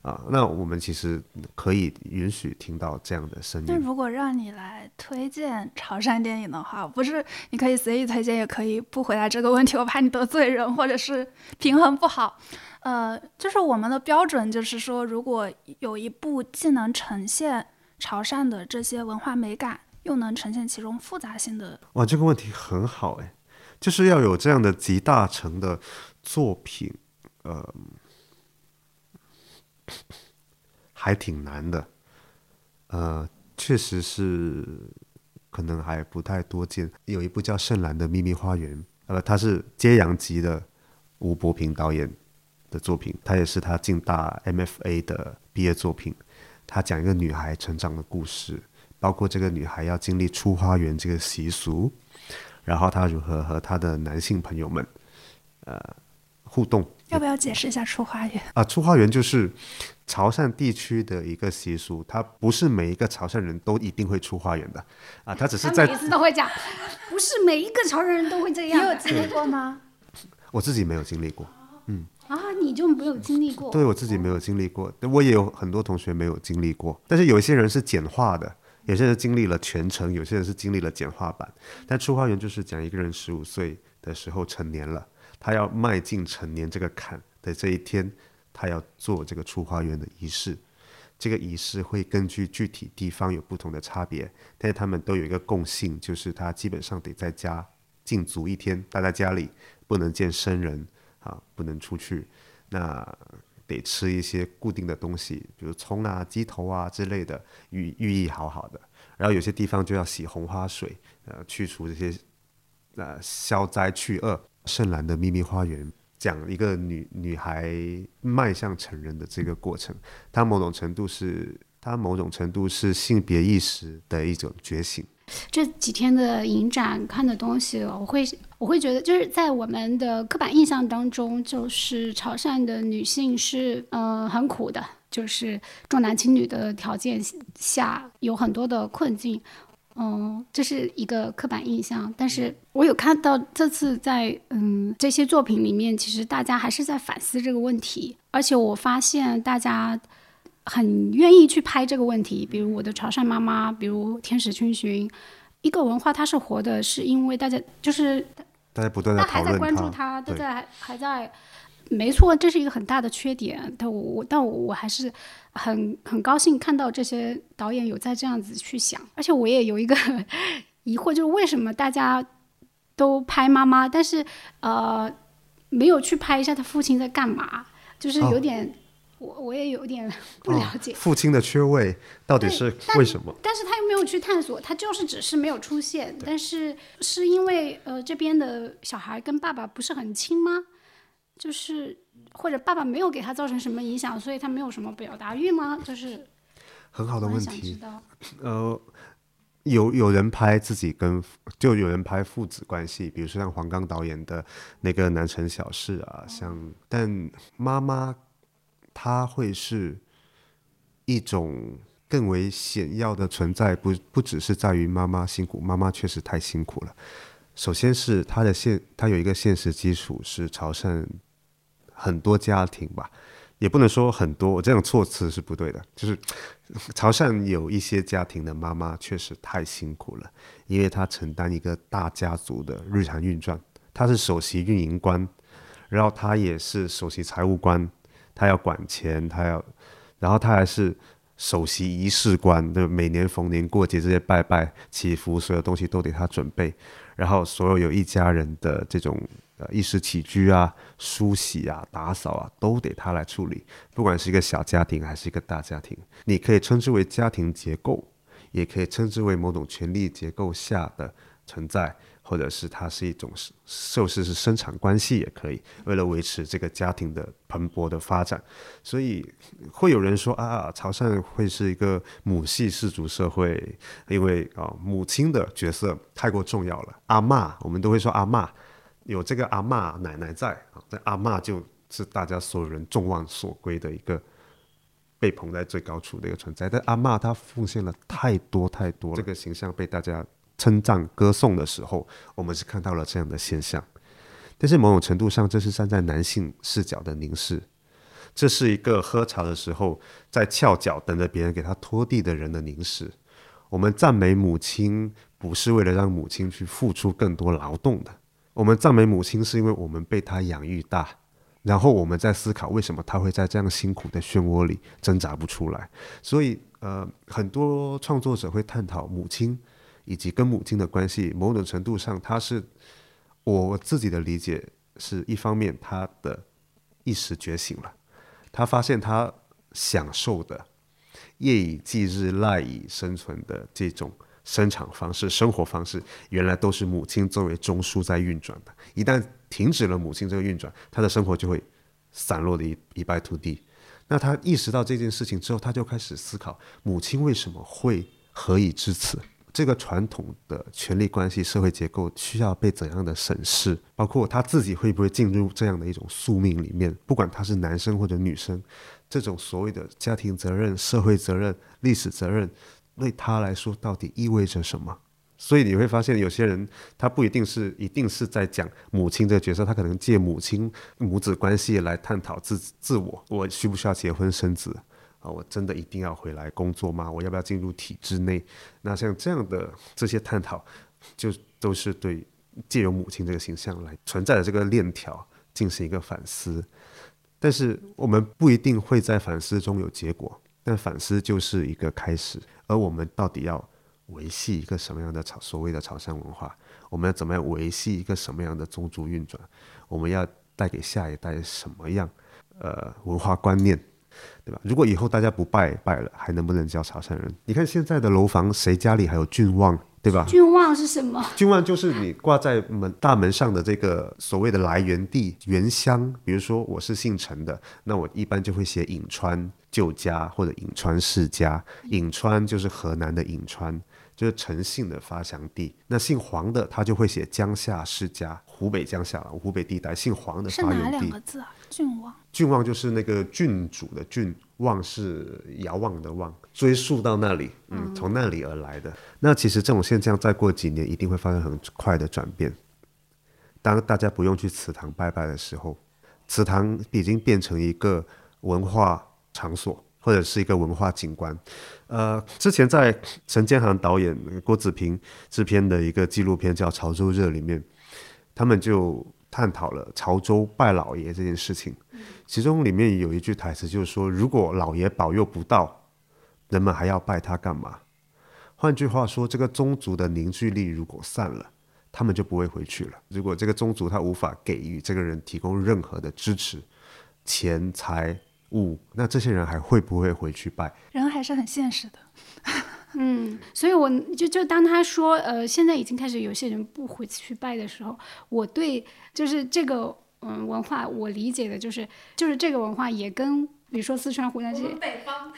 啊，那我们其实可以允许听到这样的声音。那如果让你来推荐潮汕电影的话，不是你可以随意推荐，也可以不回答这个问题，我怕你得罪人或者是平衡不好。呃，就是我们的标准就是说，如果有一部既能呈现潮汕的这些文化美感，又能呈现其中复杂性的，哇，这个问题很好哎。就是要有这样的集大成的作品，呃，还挺难的，呃，确实是可能还不太多见。有一部叫《圣兰的秘密花园》，呃，它是揭阳籍的吴伯平导演的作品，他也是他进大 MFA 的毕业作品。他讲一个女孩成长的故事，包括这个女孩要经历出花园这个习俗。然后他如何和他的男性朋友们，呃，互动？要不要解释一下出花园？啊，出花园就是潮汕地区的一个习俗，它不是每一个潮汕人都一定会出花园的，啊，他只是在每次都会讲，*laughs* 不是每一个潮汕人都会这样。你有经历过吗？*laughs* 我自己没有经历过，嗯。啊，你就没有经历过？对我自己没有经历过，我也有很多同学没有经历过，但是有一些人是简化的。有些人经历了全程，有些人是经历了简化版。但出花园就是讲一个人十五岁的时候成年了，他要迈进成年这个坎的这一天，他要做这个出花园的仪式。这个仪式会根据具体地方有不同的差别，但是他们都有一个共性，就是他基本上得在家禁足一天，待在家里，不能见生人啊，不能出去。那得吃一些固定的东西，比如葱啊、鸡头啊之类的，寓寓意好好的。然后有些地方就要洗红花水，呃，去除这些，呃，消灾去恶。圣兰的秘密花园讲一个女女孩迈向成人的这个过程，它某种程度是它某种程度是性别意识的一种觉醒。这几天的影展看的东西，我会我会觉得，就是在我们的刻板印象当中，就是潮汕的女性是呃很苦的，就是重男轻女的条件下有很多的困境，嗯，这是一个刻板印象。但是我有看到这次在嗯这些作品里面，其实大家还是在反思这个问题，而且我发现大家。很愿意去拍这个问题，比如我的潮汕妈妈，比如天使群寻，一个文化它是活的，是因为大家就是大家不断的还在关注它，大家还还在，没错，这是一个很大的缺点。但我我但我我还是很很高兴看到这些导演有在这样子去想，而且我也有一个 *laughs* 疑惑，就是为什么大家都拍妈妈，但是呃没有去拍一下他父亲在干嘛，就是有点。我我也有点 *laughs* 不了解父亲的缺位到底是为什么，但是他又没有去探索，他就是只是没有出现。但是是因为呃这边的小孩跟爸爸不是很亲吗？就是或者爸爸没有给他造成什么影响，所以他没有什么表达欲吗？就是很好的问题。呃，有有人拍自己跟就有人拍父子关系，比如说像黄刚导演的那个《南城小事》啊，像但妈妈。它会是一种更为显要的存在，不不只是在于妈妈辛苦，妈妈确实太辛苦了，首先是它的现，它有一个现实基础是潮汕很多家庭吧，也不能说很多，我这样措辞是不对的。就是潮汕有一些家庭的妈妈确实太辛苦了，因为她承担一个大家族的日常运转，她是首席运营官，然后她也是首席财务官，他要管钱，他要，然后他还是。首席仪式官，就，每年逢年过节这些拜拜祈福，所有东西都得他准备。然后所有有一家人的这种呃衣食起居啊、梳洗啊、打扫啊，都得他来处理。不管是一个小家庭还是一个大家庭，你可以称之为家庭结构，也可以称之为某种权力结构下的存在。或者是它是一种受是是生产关系也可以，为了维持这个家庭的蓬勃的发展，所以会有人说啊，潮汕会是一个母系氏族社会，因为啊母亲的角色太过重要了。阿妈，我们都会说阿妈，有这个阿妈奶奶在啊，那阿妈就是大家所有人众望所归的一个被捧在最高处的一个存在。但阿妈她奉献了太多太多，这个形象被大家。称赞歌颂的时候，我们是看到了这样的现象，但是某种程度上，这是站在男性视角的凝视，这是一个喝茶的时候在翘脚等着别人给他拖地的人的凝视。我们赞美母亲，不是为了让母亲去付出更多劳动的，我们赞美母亲是因为我们被她养育大，然后我们在思考为什么她会在这样辛苦的漩涡里挣扎不出来。所以，呃，很多创作者会探讨母亲。以及跟母亲的关系，某种程度上，他是我自己的理解，是一方面，他的意识觉醒了，他发现他享受的夜以继日、赖以生存的这种生产方式、生活方式，原来都是母亲作为中枢在运转的。一旦停止了母亲这个运转，他的生活就会散落的一一败涂地。那他意识到这件事情之后，他就开始思考：母亲为什么会何以至此？这个传统的权力关系、社会结构需要被怎样的审视？包括他自己会不会进入这样的一种宿命里面？不管他是男生或者女生，这种所谓的家庭责任、社会责任、历史责任，对他来说到底意味着什么？所以你会发现，有些人他不一定是一定是在讲母亲这个角色，他可能借母亲母子关系来探讨自自我，我需不需要结婚生子？啊，我真的一定要回来工作吗？我要不要进入体制内？那像这样的这些探讨，就都是对借由母亲这个形象来存在的这个链条进行一个反思。但是我们不一定会在反思中有结果，但反思就是一个开始。而我们到底要维系一个什么样的潮所谓的潮汕文化？我们要怎么样维系一个什么样的宗族运转？我们要带给下一代什么样呃文化观念？对吧？如果以后大家不拜拜了，还能不能叫潮汕人？你看现在的楼房，谁家里还有郡望，对吧？郡望是什么？郡望就是你挂在门大门上的这个所谓的来源地原乡。比如说我是姓陈的，那我一般就会写颍川旧家或者颍川世家。颍川就是河南的颍川。就是陈姓的发祥地，那姓黄的他就会写江夏世家，湖北江夏，湖北地带姓黄的发源地。是哪两个字啊？郡望。郡望就是那个郡主的郡，望是遥望的望，追溯到那里，嗯，从那里而来的。那其实这种现象再过几年一定会发生很快的转变。当大家不用去祠堂拜拜的时候，祠堂已经变成一个文化场所。或者是一个文化景观，呃，之前在陈建航导演、郭子平制片的一个纪录片叫《潮州热》里面，他们就探讨了潮州拜老爷这件事情。其中里面有一句台词就是说：“如果老爷保佑不到，人们还要拜他干嘛？”换句话说，这个宗族的凝聚力如果散了，他们就不会回去了。如果这个宗族他无法给予这个人提供任何的支持、钱财。物，那这些人还会不会回去拜？人还是很现实的。嗯，所以我就就当他说，呃，现在已经开始有些人不回去拜的时候，我对就是这个嗯文化，我理解的就是就是这个文化也跟比如说四川、湖南这些北方，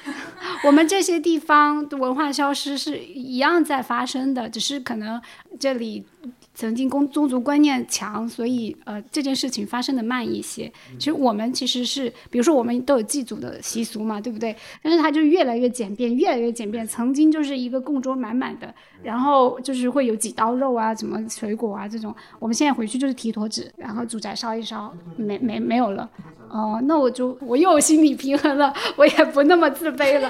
我们这些地方的文化消失是一样在发生的，只是可能这里曾经公宗族观念强，所以呃这件事情发生的慢一些。其实我们其实是，比如说我们都有祭祖的习俗嘛，对不对？但是它就越来越简便，越来越简便。曾经就是一个供桌满满的，然后就是会有几刀肉啊，什么水果啊这种。我们现在回去就是提坨纸，然后祖宅烧一烧，没没没有了。哦，那我就我又心理平衡了，*laughs* 我也不那么自卑了。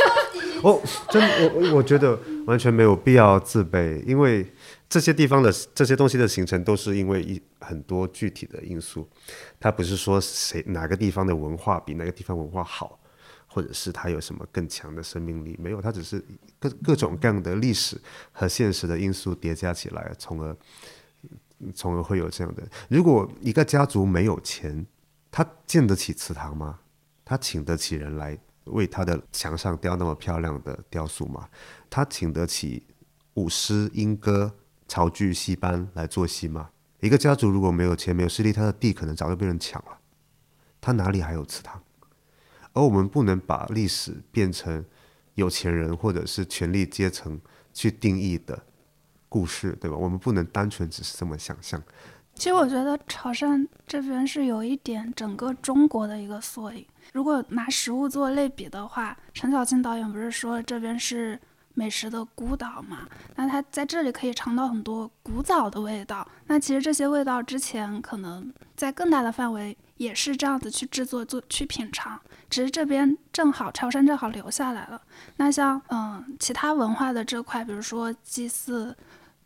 *laughs* 哦，真我我觉得完全没有必要自卑，因为这些地方的这些东西的形成都是因为一很多具体的因素，它不是说谁哪个地方的文化比哪个地方文化好，或者是它有什么更强的生命力，没有，它只是各各种各样的历史和现实的因素叠加起来，从而从而会有这样的。如果一个家族没有钱，他建得起祠堂吗？他请得起人来为他的墙上雕那么漂亮的雕塑吗？他请得起舞狮、莺歌、曹剧、戏班来做戏吗？一个家族如果没有钱、没有势力，他的地可能早就被人抢了，他哪里还有祠堂？而我们不能把历史变成有钱人或者是权力阶层去定义的故事，对吧？我们不能单纯只是这么想象。其实我觉得潮汕这边是有一点整个中国的一个缩影。如果拿食物做类比的话，陈小青导演不是说这边是美食的孤岛嘛？那它在这里可以尝到很多古早的味道。那其实这些味道之前可能在更大的范围也是这样子去制作、做去品尝，只是这边正好潮汕正好留下来了。那像嗯其他文化的这块，比如说祭祀、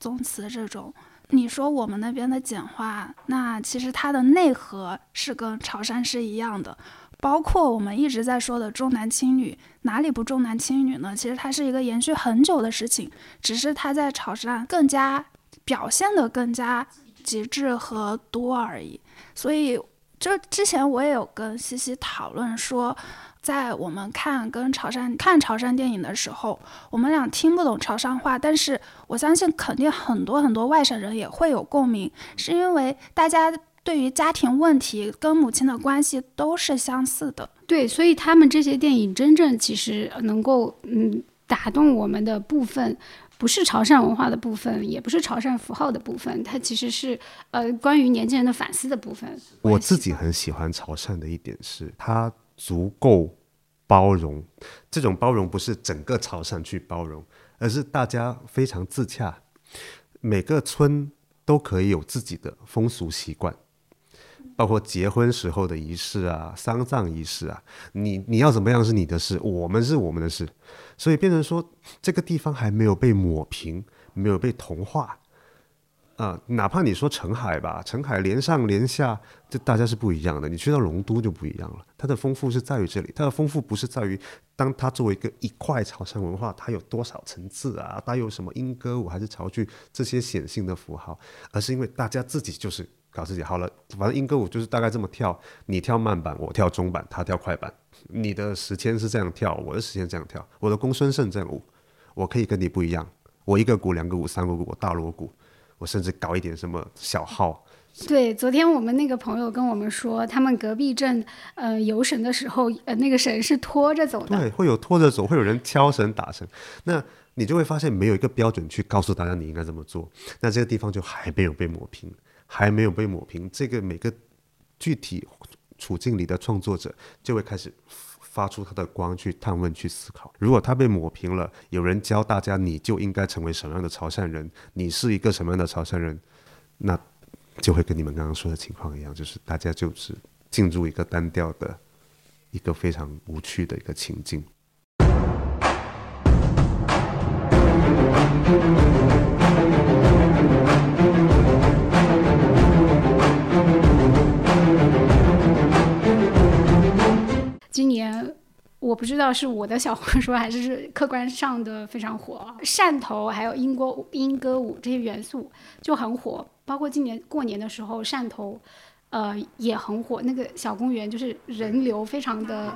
宗祠这种。你说我们那边的简化，那其实它的内核是跟潮汕是一样的，包括我们一直在说的重男轻女，哪里不重男轻女呢？其实它是一个延续很久的事情，只是它在潮汕更加表现的更加极致和多而已。所以，就之前我也有跟西西讨论说。在我们看跟潮汕看潮汕电影的时候，我们俩听不懂潮汕话，但是我相信肯定很多很多外省人也会有共鸣，是因为大家对于家庭问题跟母亲的关系都是相似的。对，所以他们这些电影真正其实能够嗯打动我们的部分，不是潮汕文化的部分，也不是潮汕符号的部分，它其实是呃关于年轻人的反思的部分。我自己很喜欢潮汕的一点是它。足够包容，这种包容不是整个潮汕去包容，而是大家非常自洽，每个村都可以有自己的风俗习惯，包括结婚时候的仪式啊、丧葬仪式啊，你你要怎么样是你的事，我们是我们的事，所以变成说这个地方还没有被抹平，没有被同化。啊，哪怕你说澄海吧，澄海连上连下，这大家是不一样的。你去到龙都就不一样了，它的丰富是在于这里，它的丰富不是在于当它作为一个一块潮汕文化，它有多少层次啊，它有什么莺歌舞还是潮剧这些显性的符号，而是因为大家自己就是搞自己好了，反正英歌舞就是大概这么跳，你跳慢板，我跳中板，他跳快板，你的时间是这样跳，我的时间这样跳，我的公孙胜这样舞，我可以跟你不一样，我一个鼓、两个鼓、三个鼓，我大锣鼓。我甚至搞一点什么小号。对，昨天我们那个朋友跟我们说，他们隔壁镇呃游神的时候，呃那个神是拖着走的。对，会有拖着走，会有人敲神打神。那你就会发现没有一个标准去告诉大家你应该怎么做。那这个地方就还没有被抹平，还没有被抹平。这个每个具体处境里的创作者就会开始。发出他的光去探问、去思考。如果他被抹平了，有人教大家，你就应该成为什么样的潮汕人？你是一个什么样的潮汕人？那就会跟你们刚刚说的情况一样，就是大家就是进入一个单调的、一个非常无趣的一个情境。我不知道是我的小红书还是客观上的非常火，汕头还有英歌英歌舞这些元素就很火，包括今年过年的时候汕头，呃也很火。那个小公园就是人流非常的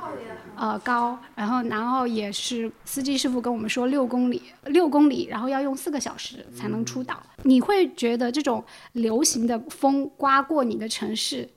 呃高，然后然后也是司机师傅跟我们说六公里六公里，然后要用四个小时才能出岛。你会觉得这种流行的风刮过你的城市？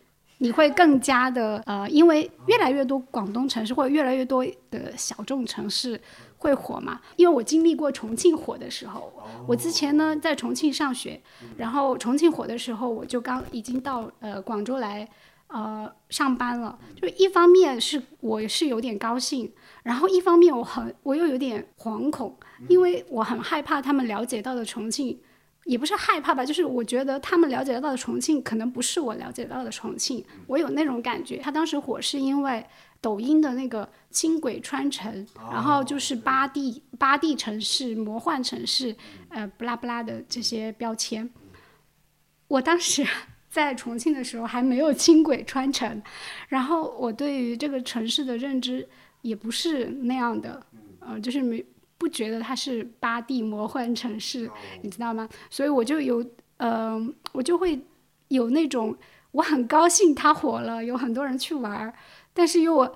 你会更加的呃，因为越来越多广东城市或者越来越多的小众城市会火嘛。因为我经历过重庆火的时候，我之前呢在重庆上学，然后重庆火的时候，我就刚已经到呃广州来呃上班了。就一方面是我是有点高兴，然后一方面我很我又有点惶恐，因为我很害怕他们了解到的重庆。也不是害怕吧，就是我觉得他们了解到的重庆可能不是我了解到的重庆，我有那种感觉。他当时火是因为抖音的那个轻轨穿城，然后就是八地八地城市、魔幻城市，呃，不拉不拉的这些标签。我当时 *laughs* 在重庆的时候还没有轻轨穿城，然后我对于这个城市的认知也不是那样的，呃，就是没。不觉得它是八 D 魔幻城市，你知道吗？所以我就有，嗯，我就会有那种我很高兴它火了，有很多人去玩儿，但是又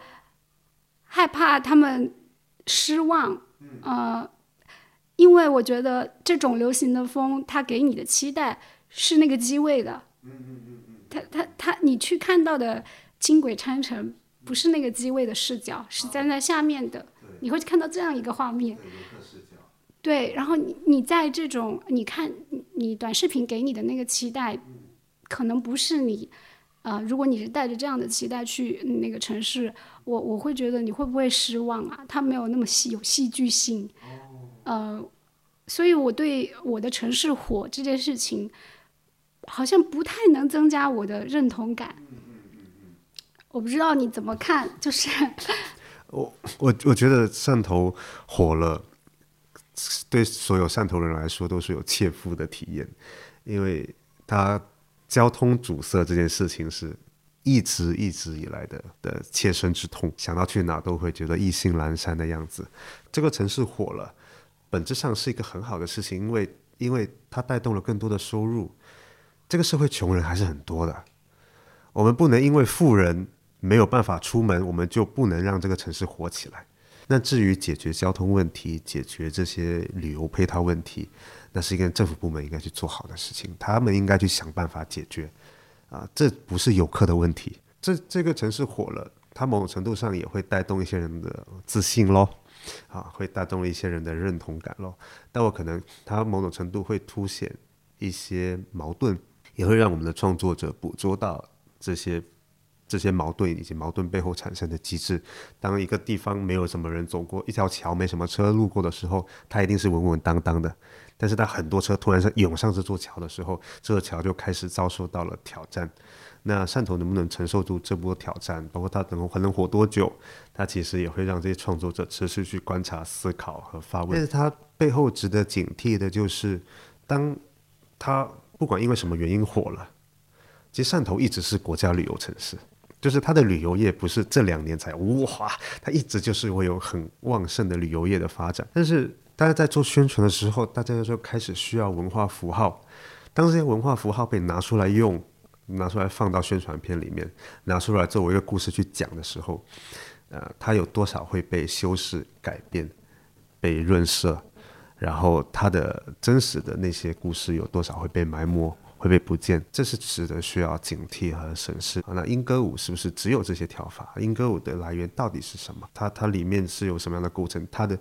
害怕他们失望，呃，因为我觉得这种流行的风，它给你的期待是那个机位的，嗯嗯嗯嗯，它它它，你去看到的轻轨穿城不是那个机位的视角，是站在下面的。你会看到这样一个画面，对，然后你你在这种你看你短视频给你的那个期待，可能不是你，呃，如果你是带着这样的期待去那个城市，我我会觉得你会不会失望啊？它没有那么戏有戏剧性，呃，所以我对我的城市火这件事情，好像不太能增加我的认同感。我不知道你怎么看，就是。我我我觉得汕头火了，对所有汕头人来说都是有切肤的体验，因为它交通阻塞这件事情是一直一直以来的的切身之痛，想到去哪都会觉得意兴阑珊的样子。这个城市火了，本质上是一个很好的事情，因为因为它带动了更多的收入。这个社会穷人还是很多的，我们不能因为富人。没有办法出门，我们就不能让这个城市火起来。那至于解决交通问题、解决这些旅游配套问题，那是一个政府部门应该去做好的事情，他们应该去想办法解决。啊，这不是游客的问题。这这个城市火了，它某种程度上也会带动一些人的自信咯，啊，会带动一些人的认同感咯。但我可能它某种程度会凸显一些矛盾，也会让我们的创作者捕捉到这些。这些矛盾以及矛盾背后产生的机制，当一个地方没有什么人走过，一条桥没什么车路过的时候，它一定是稳稳当当的。但是，当很多车突然上涌上这座桥的时候，这座桥就开始遭受到了挑战。那汕头能不能承受住这波挑战？包括它能还能活多久？它其实也会让这些创作者持续去观察、思考和发问。但是，它背后值得警惕的就是，当它不管因为什么原因火了，其实汕头一直是国家旅游城市。就是它的旅游业不是这两年才哇，它一直就是会有很旺盛的旅游业的发展。但是大家在做宣传的时候，大家就开始需要文化符号。当这些文化符号被拿出来用，拿出来放到宣传片里面，拿出来作为一个故事去讲的时候，呃，它有多少会被修饰、改变、被润色？然后它的真实的那些故事有多少会被埋没？会被不见，这是值得需要警惕和审视。那英歌舞是不是只有这些跳法？英歌舞的来源到底是什么？它它里面是有什么样的构成？它的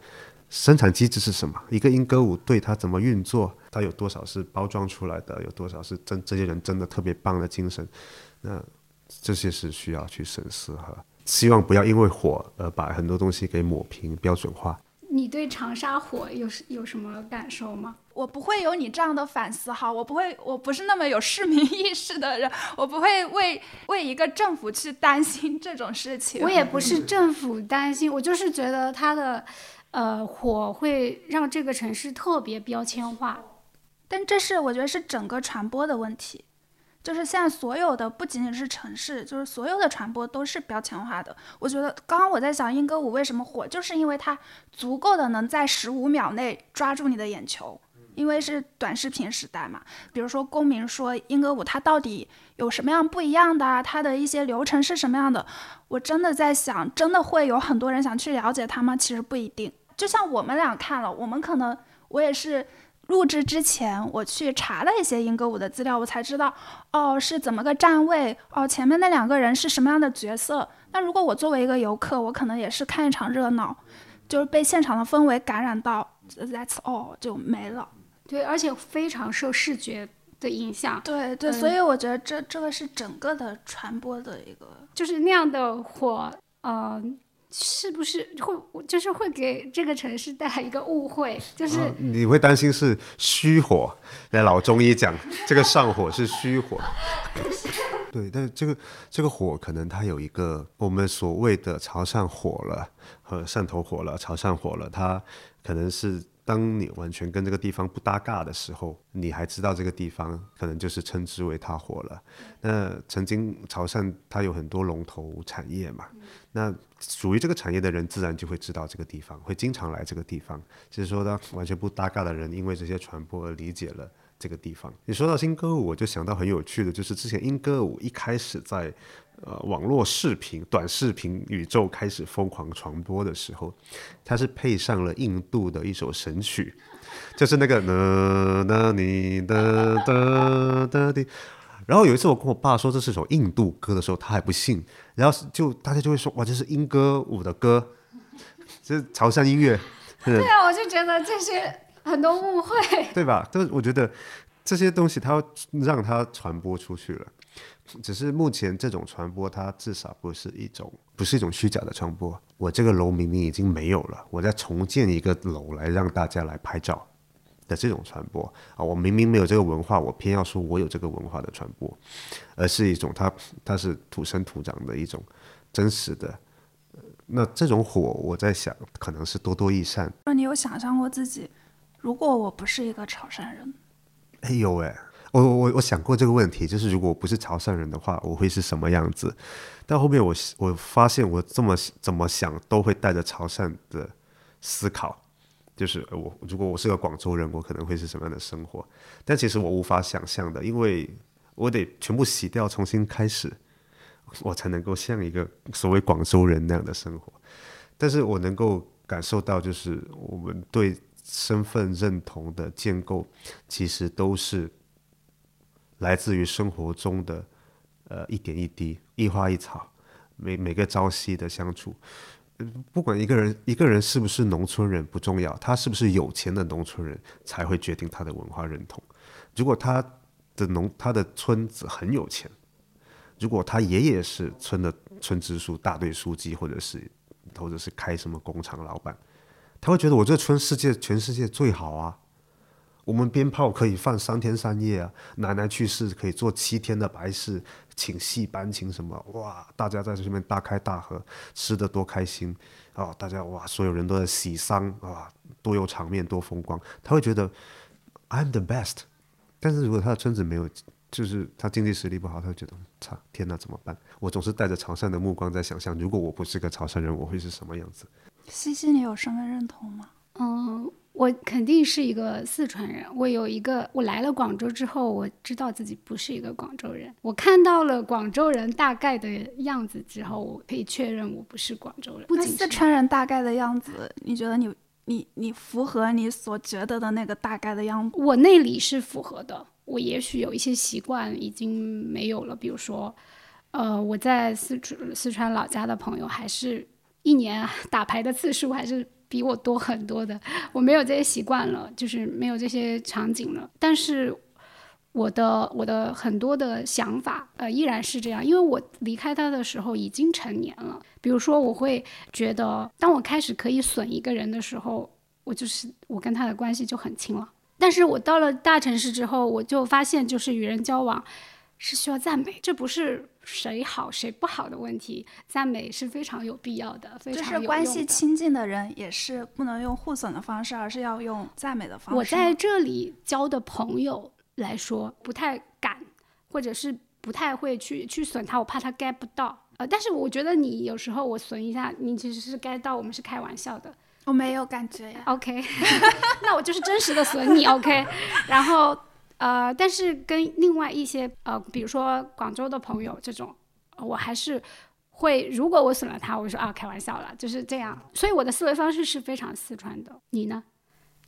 生产机制是什么？一个英歌舞队它怎么运作？它有多少是包装出来的？有多少是真这些人真的特别棒的精神？那这些是需要去审视和希望不要因为火而把很多东西给抹平、标准化。你对长沙火有有什么感受吗？我不会有你这样的反思哈，我不会，我不是那么有市民意识的人，*laughs* 我不会为为一个政府去担心这种事情。我也不是政府担心，我就是觉得它的，呃，火会让这个城市特别标签化，但这是我觉得是整个传播的问题。就是现在所有的不仅仅是城市，就是所有的传播都是标签化的。我觉得刚刚我在想英歌舞为什么火，就是因为它足够的能在十五秒内抓住你的眼球，因为是短视频时代嘛。比如说公民说英歌舞它到底有什么样不一样的，它的一些流程是什么样的，我真的在想，真的会有很多人想去了解它吗？其实不一定。就像我们俩看了，我们可能我也是。录制之前，我去查了一些英歌舞的资料，我才知道，哦，是怎么个站位，哦，前面那两个人是什么样的角色。那如果我作为一个游客，我可能也是看一场热闹，就是被现场的氛围感染到，That's all 就没了。对，而且非常受视觉的影响。对对，所以我觉得这这个是整个的传播的一个，就是那样的火，呃。是不是会就是会给这个城市带来一个误会？就是你会担心是虚火？那老中医讲，这个上火是虚火。*laughs* 对，但是这个这个火可能它有一个我们所谓的潮汕火了和汕头火了，潮汕火了，它可能是。当你完全跟这个地方不搭嘎的时候，你还知道这个地方可能就是称之为它火了。那曾经潮汕它有很多龙头产业嘛，那属于这个产业的人自然就会知道这个地方，会经常来这个地方。就是说，当完全不搭嘎的人，因为这些传播而理解了这个地方。你说到新歌舞，我就想到很有趣的，就是之前英歌舞一开始在。呃，网络视频、短视频宇宙开始疯狂传播的时候，它是配上了印度的一首神曲，就是那个 *laughs* 呢呢你的的的的。然后有一次我跟我爸说这是首印度歌的时候，他还不信，然后就大家就会说哇，这是英歌舞的歌，*laughs* 这是潮汕音乐。*laughs* 对啊，我就觉得这些很多误会，对吧？但是我觉得这些东西它让它传播出去了。只是目前这种传播，它至少不是一种，不是一种虚假的传播。我这个楼明明已经没有了，我在重建一个楼来让大家来拍照的这种传播啊，我明明没有这个文化，我偏要说我有这个文化的传播，而是一种它它是土生土长的一种真实的。那这种火，我在想，可能是多多益善。那你有想象过自己，如果我不是一个潮汕人？哎呦喂！我我我想过这个问题，就是如果我不是潮汕人的话，我会是什么样子？但后面我我发现，我这么怎么想都会带着潮汕的思考，就是我如果我是个广州人，我可能会是什么样的生活？但其实我无法想象的，因为我得全部洗掉，重新开始，我才能够像一个所谓广州人那样的生活。但是我能够感受到，就是我们对身份认同的建构，其实都是。来自于生活中的，呃，一点一滴，一花一草，每每个朝夕的相处，不管一个人一个人是不是农村人不重要，他是不是有钱的农村人才会决定他的文化认同。如果他的农他的村子很有钱，如果他爷爷是村的村支书、大队书记，或者是或者是开什么工厂老板，他会觉得我这村世界全世界最好啊。我们鞭炮可以放三天三夜啊！奶奶去世可以做七天的白事，请戏班，请什么？哇！大家在这边大开大合，吃的多开心啊！大家哇，所有人都在喜丧啊，多有场面，多风光。他会觉得 I'm the best。但是如果他的村子没有，就是他经济实力不好，他会觉得操，天哪，怎么办？我总是带着潮汕的目光在想象，如果我不是个潮汕人，我会是什么样子？西西，你有身份认同吗？嗯。我肯定是一个四川人。我有一个，我来了广州之后，我知道自己不是一个广州人。我看到了广州人大概的样子之后，我可以确认我不是广州人。那四川人大概的样子，你觉得你你你符合你所觉得的那个大概的样子？我那里是符合的。我也许有一些习惯已经没有了，比如说，呃，我在四川四川老家的朋友，还是一年 *laughs* 打牌的次数还是。比我多很多的，我没有这些习惯了，就是没有这些场景了。但是我的我的很多的想法，呃，依然是这样，因为我离开他的时候已经成年了。比如说，我会觉得，当我开始可以损一个人的时候，我就是我跟他的关系就很亲了。但是我到了大城市之后，我就发现，就是与人交往。是需要赞美，这不是谁好谁不好的问题，赞美是非常有必要的，非常就是关系亲近的人也是不能用互损的方式，而是要用赞美的方式。我在这里交的朋友来说，不太敢，或者是不太会去去损他，我怕他 get 不到。呃，但是我觉得你有时候我损一下，你其实是 get 到，我们是开玩笑的。我没有感觉呀。OK，*laughs* 那我就是真实的损你。OK，然后。呃，但是跟另外一些呃，比如说广州的朋友这种，我还是会，如果我损了他，我说啊，开玩笑了，就是这样。所以我的思维方式是非常四川的。你呢？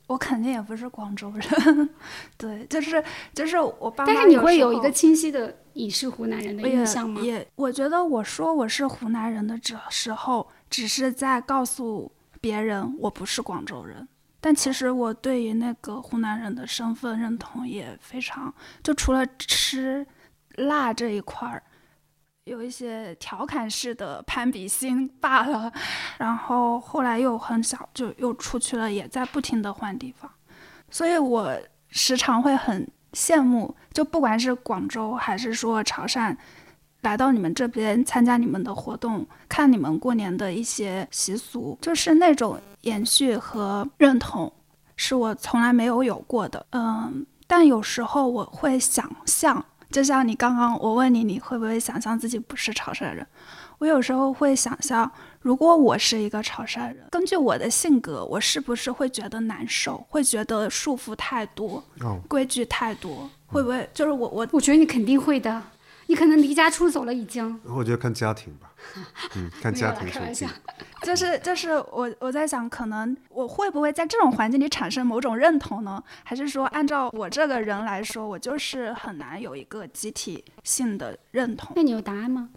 我肯定也不是广州人，*laughs* 对，就是就是我爸妈。但是你会有一个清晰的你是湖南人的印象吗？也，我觉得我说我是湖南人的这时候，只是在告诉别人我不是广州人。但其实我对于那个湖南人的身份认同也非常，就除了吃辣这一块儿。有一些调侃式的攀比心罢了，然后后来又很小就又出去了，也在不停的换地方，所以我时常会很羡慕，就不管是广州还是说潮汕，来到你们这边参加你们的活动，看你们过年的一些习俗，就是那种延续和认同，是我从来没有有过的。嗯，但有时候我会想象。就像你刚刚我问你，你会不会想象自己不是潮汕人？我有时候会想象，如果我是一个潮汕人，根据我的性格，我是不是会觉得难受？会觉得束缚太多，规矩太多？会不会？就是我我我觉得你肯定会的。你可能离家出走了，已经。我觉得看家庭吧，*laughs* 嗯，看家庭环境。*laughs* 就是就是我我在想，可能我会不会在这种环境里产生某种认同呢？还是说，按照我这个人来说，我就是很难有一个集体性的认同？那你有答案吗？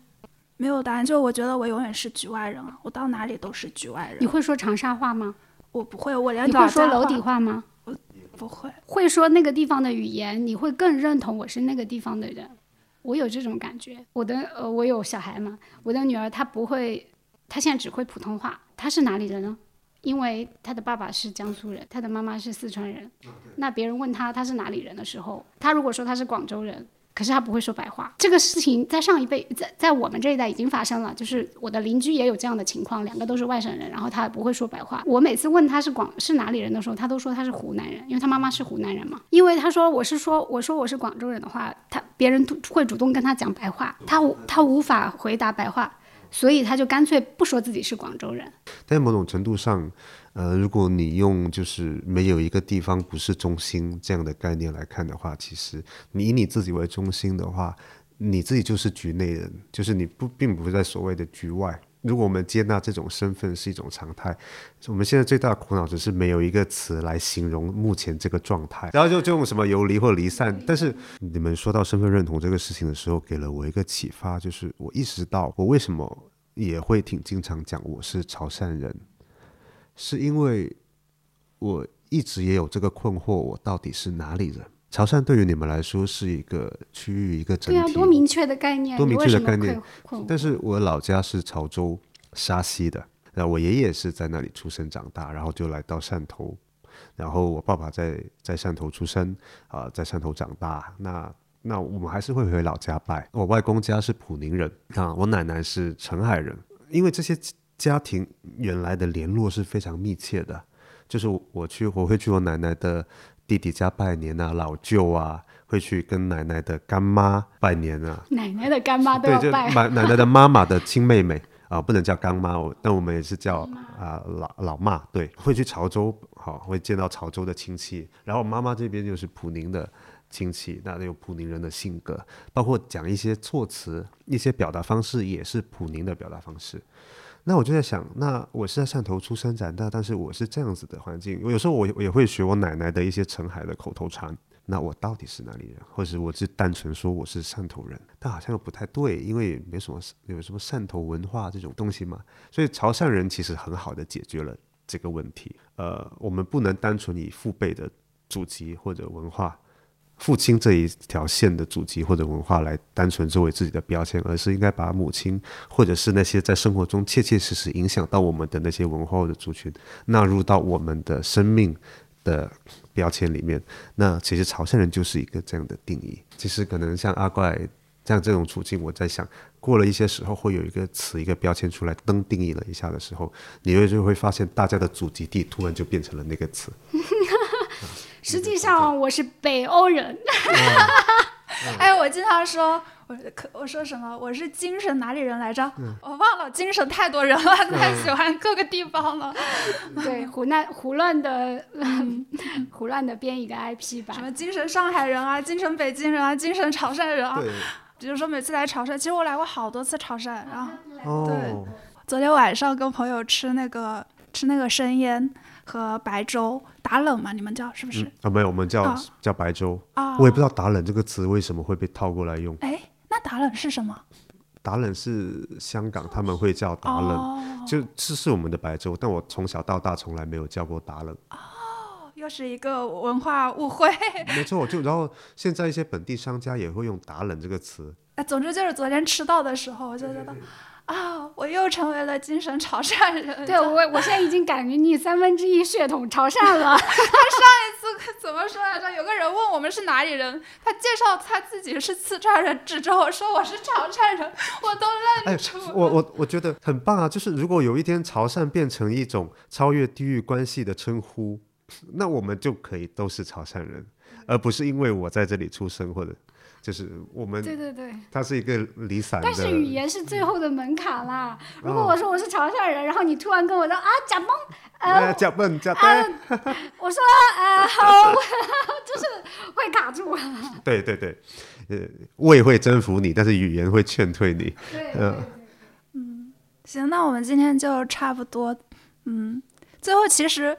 没有答案，就我觉得我永远是局外人啊，我到哪里都是局外人。你会说长沙话吗？我不会，我连你会说楼底话吗？我不会。会说那个地方的语言，你会更认同我是那个地方的人。我有这种感觉，我的呃，我有小孩嘛，我的女儿她不会，她现在只会普通话，她是哪里人呢？因为她的爸爸是江苏人，她的妈妈是四川人，那别人问她她是哪里人的时候，她如果说她是广州人。可是他不会说白话，这个事情在上一辈，在在我们这一代已经发生了。就是我的邻居也有这样的情况，两个都是外省人，然后他不会说白话。我每次问他是广是哪里人的时候，他都说他是湖南人，因为他妈妈是湖南人嘛。因为他说我是说我说我是广州人的话，他别人会主动跟他讲白话，他他无法回答白话，所以他就干脆不说自己是广州人。在某种程度上。呃，如果你用就是没有一个地方不是中心这样的概念来看的话，其实你以你自己为中心的话，你自己就是局内人，就是你不并不在所谓的局外。如果我们接纳这种身份是一种常态，我们现在最大的苦恼只是没有一个词来形容目前这个状态，然后就就用什么游离或离散。但是你们说到身份认同这个事情的时候，给了我一个启发，就是我意识到我为什么也会挺经常讲我是潮汕人。是因为我一直也有这个困惑，我到底是哪里人？潮汕对于你们来说是一个区域，一个整体，多明确的概念，多明确的概念。但是我老家是潮州沙溪的，然后我爷爷是在那里出生长大，然后就来到汕头，然后我爸爸在在汕头出生，啊，在汕头长大。那那我们还是会回老家拜。我外公家是普宁人啊，我奶奶是澄海人，因为这些。家庭原来的联络是非常密切的，就是我去我会去我奶奶的弟弟家拜年啊，老舅啊，会去跟奶奶的干妈拜年啊。奶奶的干妈都要拜。奶奶奶的妈妈的亲妹妹啊，不能叫干妈，但我们也是叫啊老老妈。对，会去潮州，好会见到潮州的亲戚。然后妈妈这边就是普宁的亲戚，那有普宁人的性格，包括讲一些措辞、一些表达方式，也是普宁的表达方式。那我就在想，那我是在汕头出生长大，但是我是这样子的环境。我有时候我我也会学我奶奶的一些澄海的口头禅。那我到底是哪里人，或者我是单纯说我是汕头人？但好像又不太对，因为没什么有什么汕头文化这种东西嘛。所以潮汕人其实很好的解决了这个问题。呃，我们不能单纯以父辈的祖籍或者文化。父亲这一条线的祖籍或者文化来单纯作为自己的标签，而是应该把母亲或者是那些在生活中切切实实影响到我们的那些文化或者族群纳入到我们的生命的标签里面。那其实潮汕人就是一个这样的定义。其实可能像阿怪这样这种处境，我在想过了一些时候，会有一个词一个标签出来，登定义了一下的时候，你会就会发现大家的祖籍地突然就变成了那个词。实际上我是北欧人，*laughs* 哎，我经常说，我可我说什么？我是精神哪里人来着？我忘了，精神太多人了，太喜欢各个地方了。*laughs* 对，胡乱胡乱的 *laughs* 胡乱的编一个 IP 吧。什么精神上海人啊，精神北京人啊，精神潮汕人啊。比如说每次来潮汕，其实我来过好多次潮汕，然后对，昨天晚上跟朋友吃那个。吃那个生腌和白粥，打冷嘛，你们叫是不是？啊，没有，我们叫、哦叫白粥。啊，我也不知道“打冷”这个词为什么会被套过来用。哎，那打冷是什么？打冷是香港他们会叫打冷，哦，就是是我们的白粥，但我从小到大从来没有叫过打冷。又是一个文化误会。没错，就然后现在一些本地商家也会用“打冷”这个词。哎，总之就是昨天吃到的时候，我就觉得啊，我又成为了精神潮汕人。对我，我现在已经感觉你三分之一血统潮汕了。*laughs* 他上一次怎么说来着？有个人问我们是哪里人，他介绍他自己是四川人，指着我说我是潮汕人，我都哎愣住了。，我我我觉得很棒啊！就是如果有一天潮汕变成一种超越地域关系的称呼，*laughs* 那我们就可以都是潮汕人，而不是因为我在这里出生或者就是我们对对对，它是一个离散的。但是语言是最后的门槛啦。如果哦我说我是潮汕人，然后你突然跟我说啊假崩，呃，呃，假笨假呆，*laughs* 我说呃好，*laughs* 就是会卡住。*laughs* 对对对，呃，胃会征服你，但是语言会劝退你。对嗯行，那我们今天就差不多，嗯，最后其实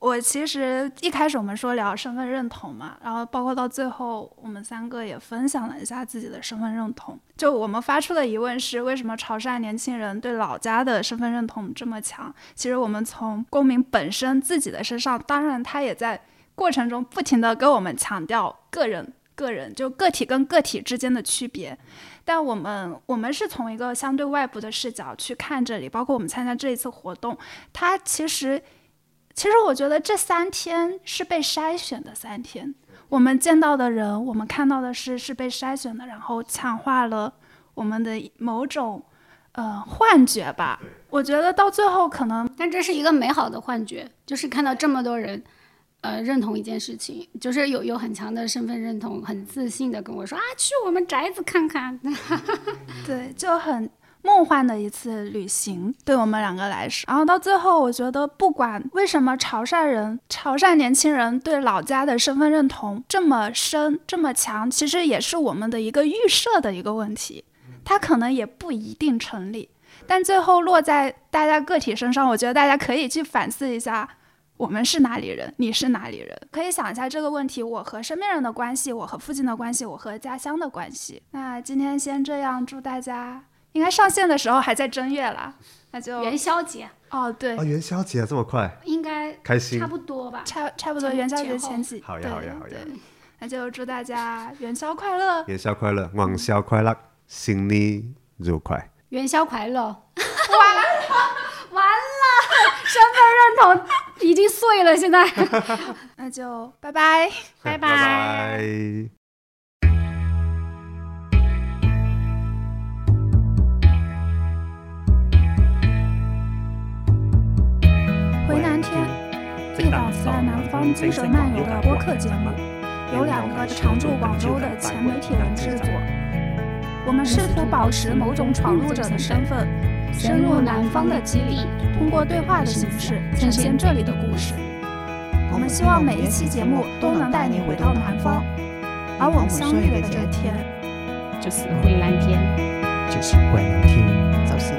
我其实一开始我们说聊身份认同嘛，然后包括到最后我们三个也分享了一下自己的身份认同。就我们发出的疑问是，为什么潮汕年轻人对老家的身份认同这么强？其实我们从公民本身自己的身上，当然他也在过程中不停的跟我们强调个人。个人就个体跟个体之间的区别，但我们我们是从一个相对外部的视角去看这里，包括我们参加这一次活动，它其实其实我觉得这三天是被筛选的三天，我们见到的人，我们看到的事是被筛选的，然后强化了我们的某种呃幻觉吧。我觉得到最后可能但这是一个美好的幻觉，就是看到这么多人，呃，认同一件事情，就是有有很强的身份认同，很自信的跟我说啊，去我们宅子看看。对，就很梦幻的一次旅行，对我们两个来说。然后到最后，我觉得不管为什么潮汕人、潮汕年轻人对老家的身份认同这么深、这么强，其实也是我们的一个预设的一个问题，它可能也不一定成立。但最后落在大家个体身上，我觉得大家可以去反思一下。我们是哪里人？你是哪里人？可以想一下这个问题：我和身边人的关系，我和附近的关系，我和家乡的关系。那今天先这样，祝大家应该上线的时候还在正月啦，那就元宵节哦对啊，，元宵节这么快，应该开心差。不多吧？差差不多元宵节前几，好呀好呀好呀那就祝大家元宵快乐。元宵快乐，元宵快乐，新年愉快。元宵快乐！完了，*laughs* 完了，身份认同已经碎了，现在。*laughs* 那就拜拜。*laughs* 拜拜回南天，一档在南方精神漫游的播客节目，由两个常驻广州的前媒体人制作。我们试图保持某种闯入者的身份，深入南方的基地，通过对话的形式呈现这里的故事。我们希望每一期节目都能带你回到南方，而我们相遇的这天，就是回南天。就是回南天，就是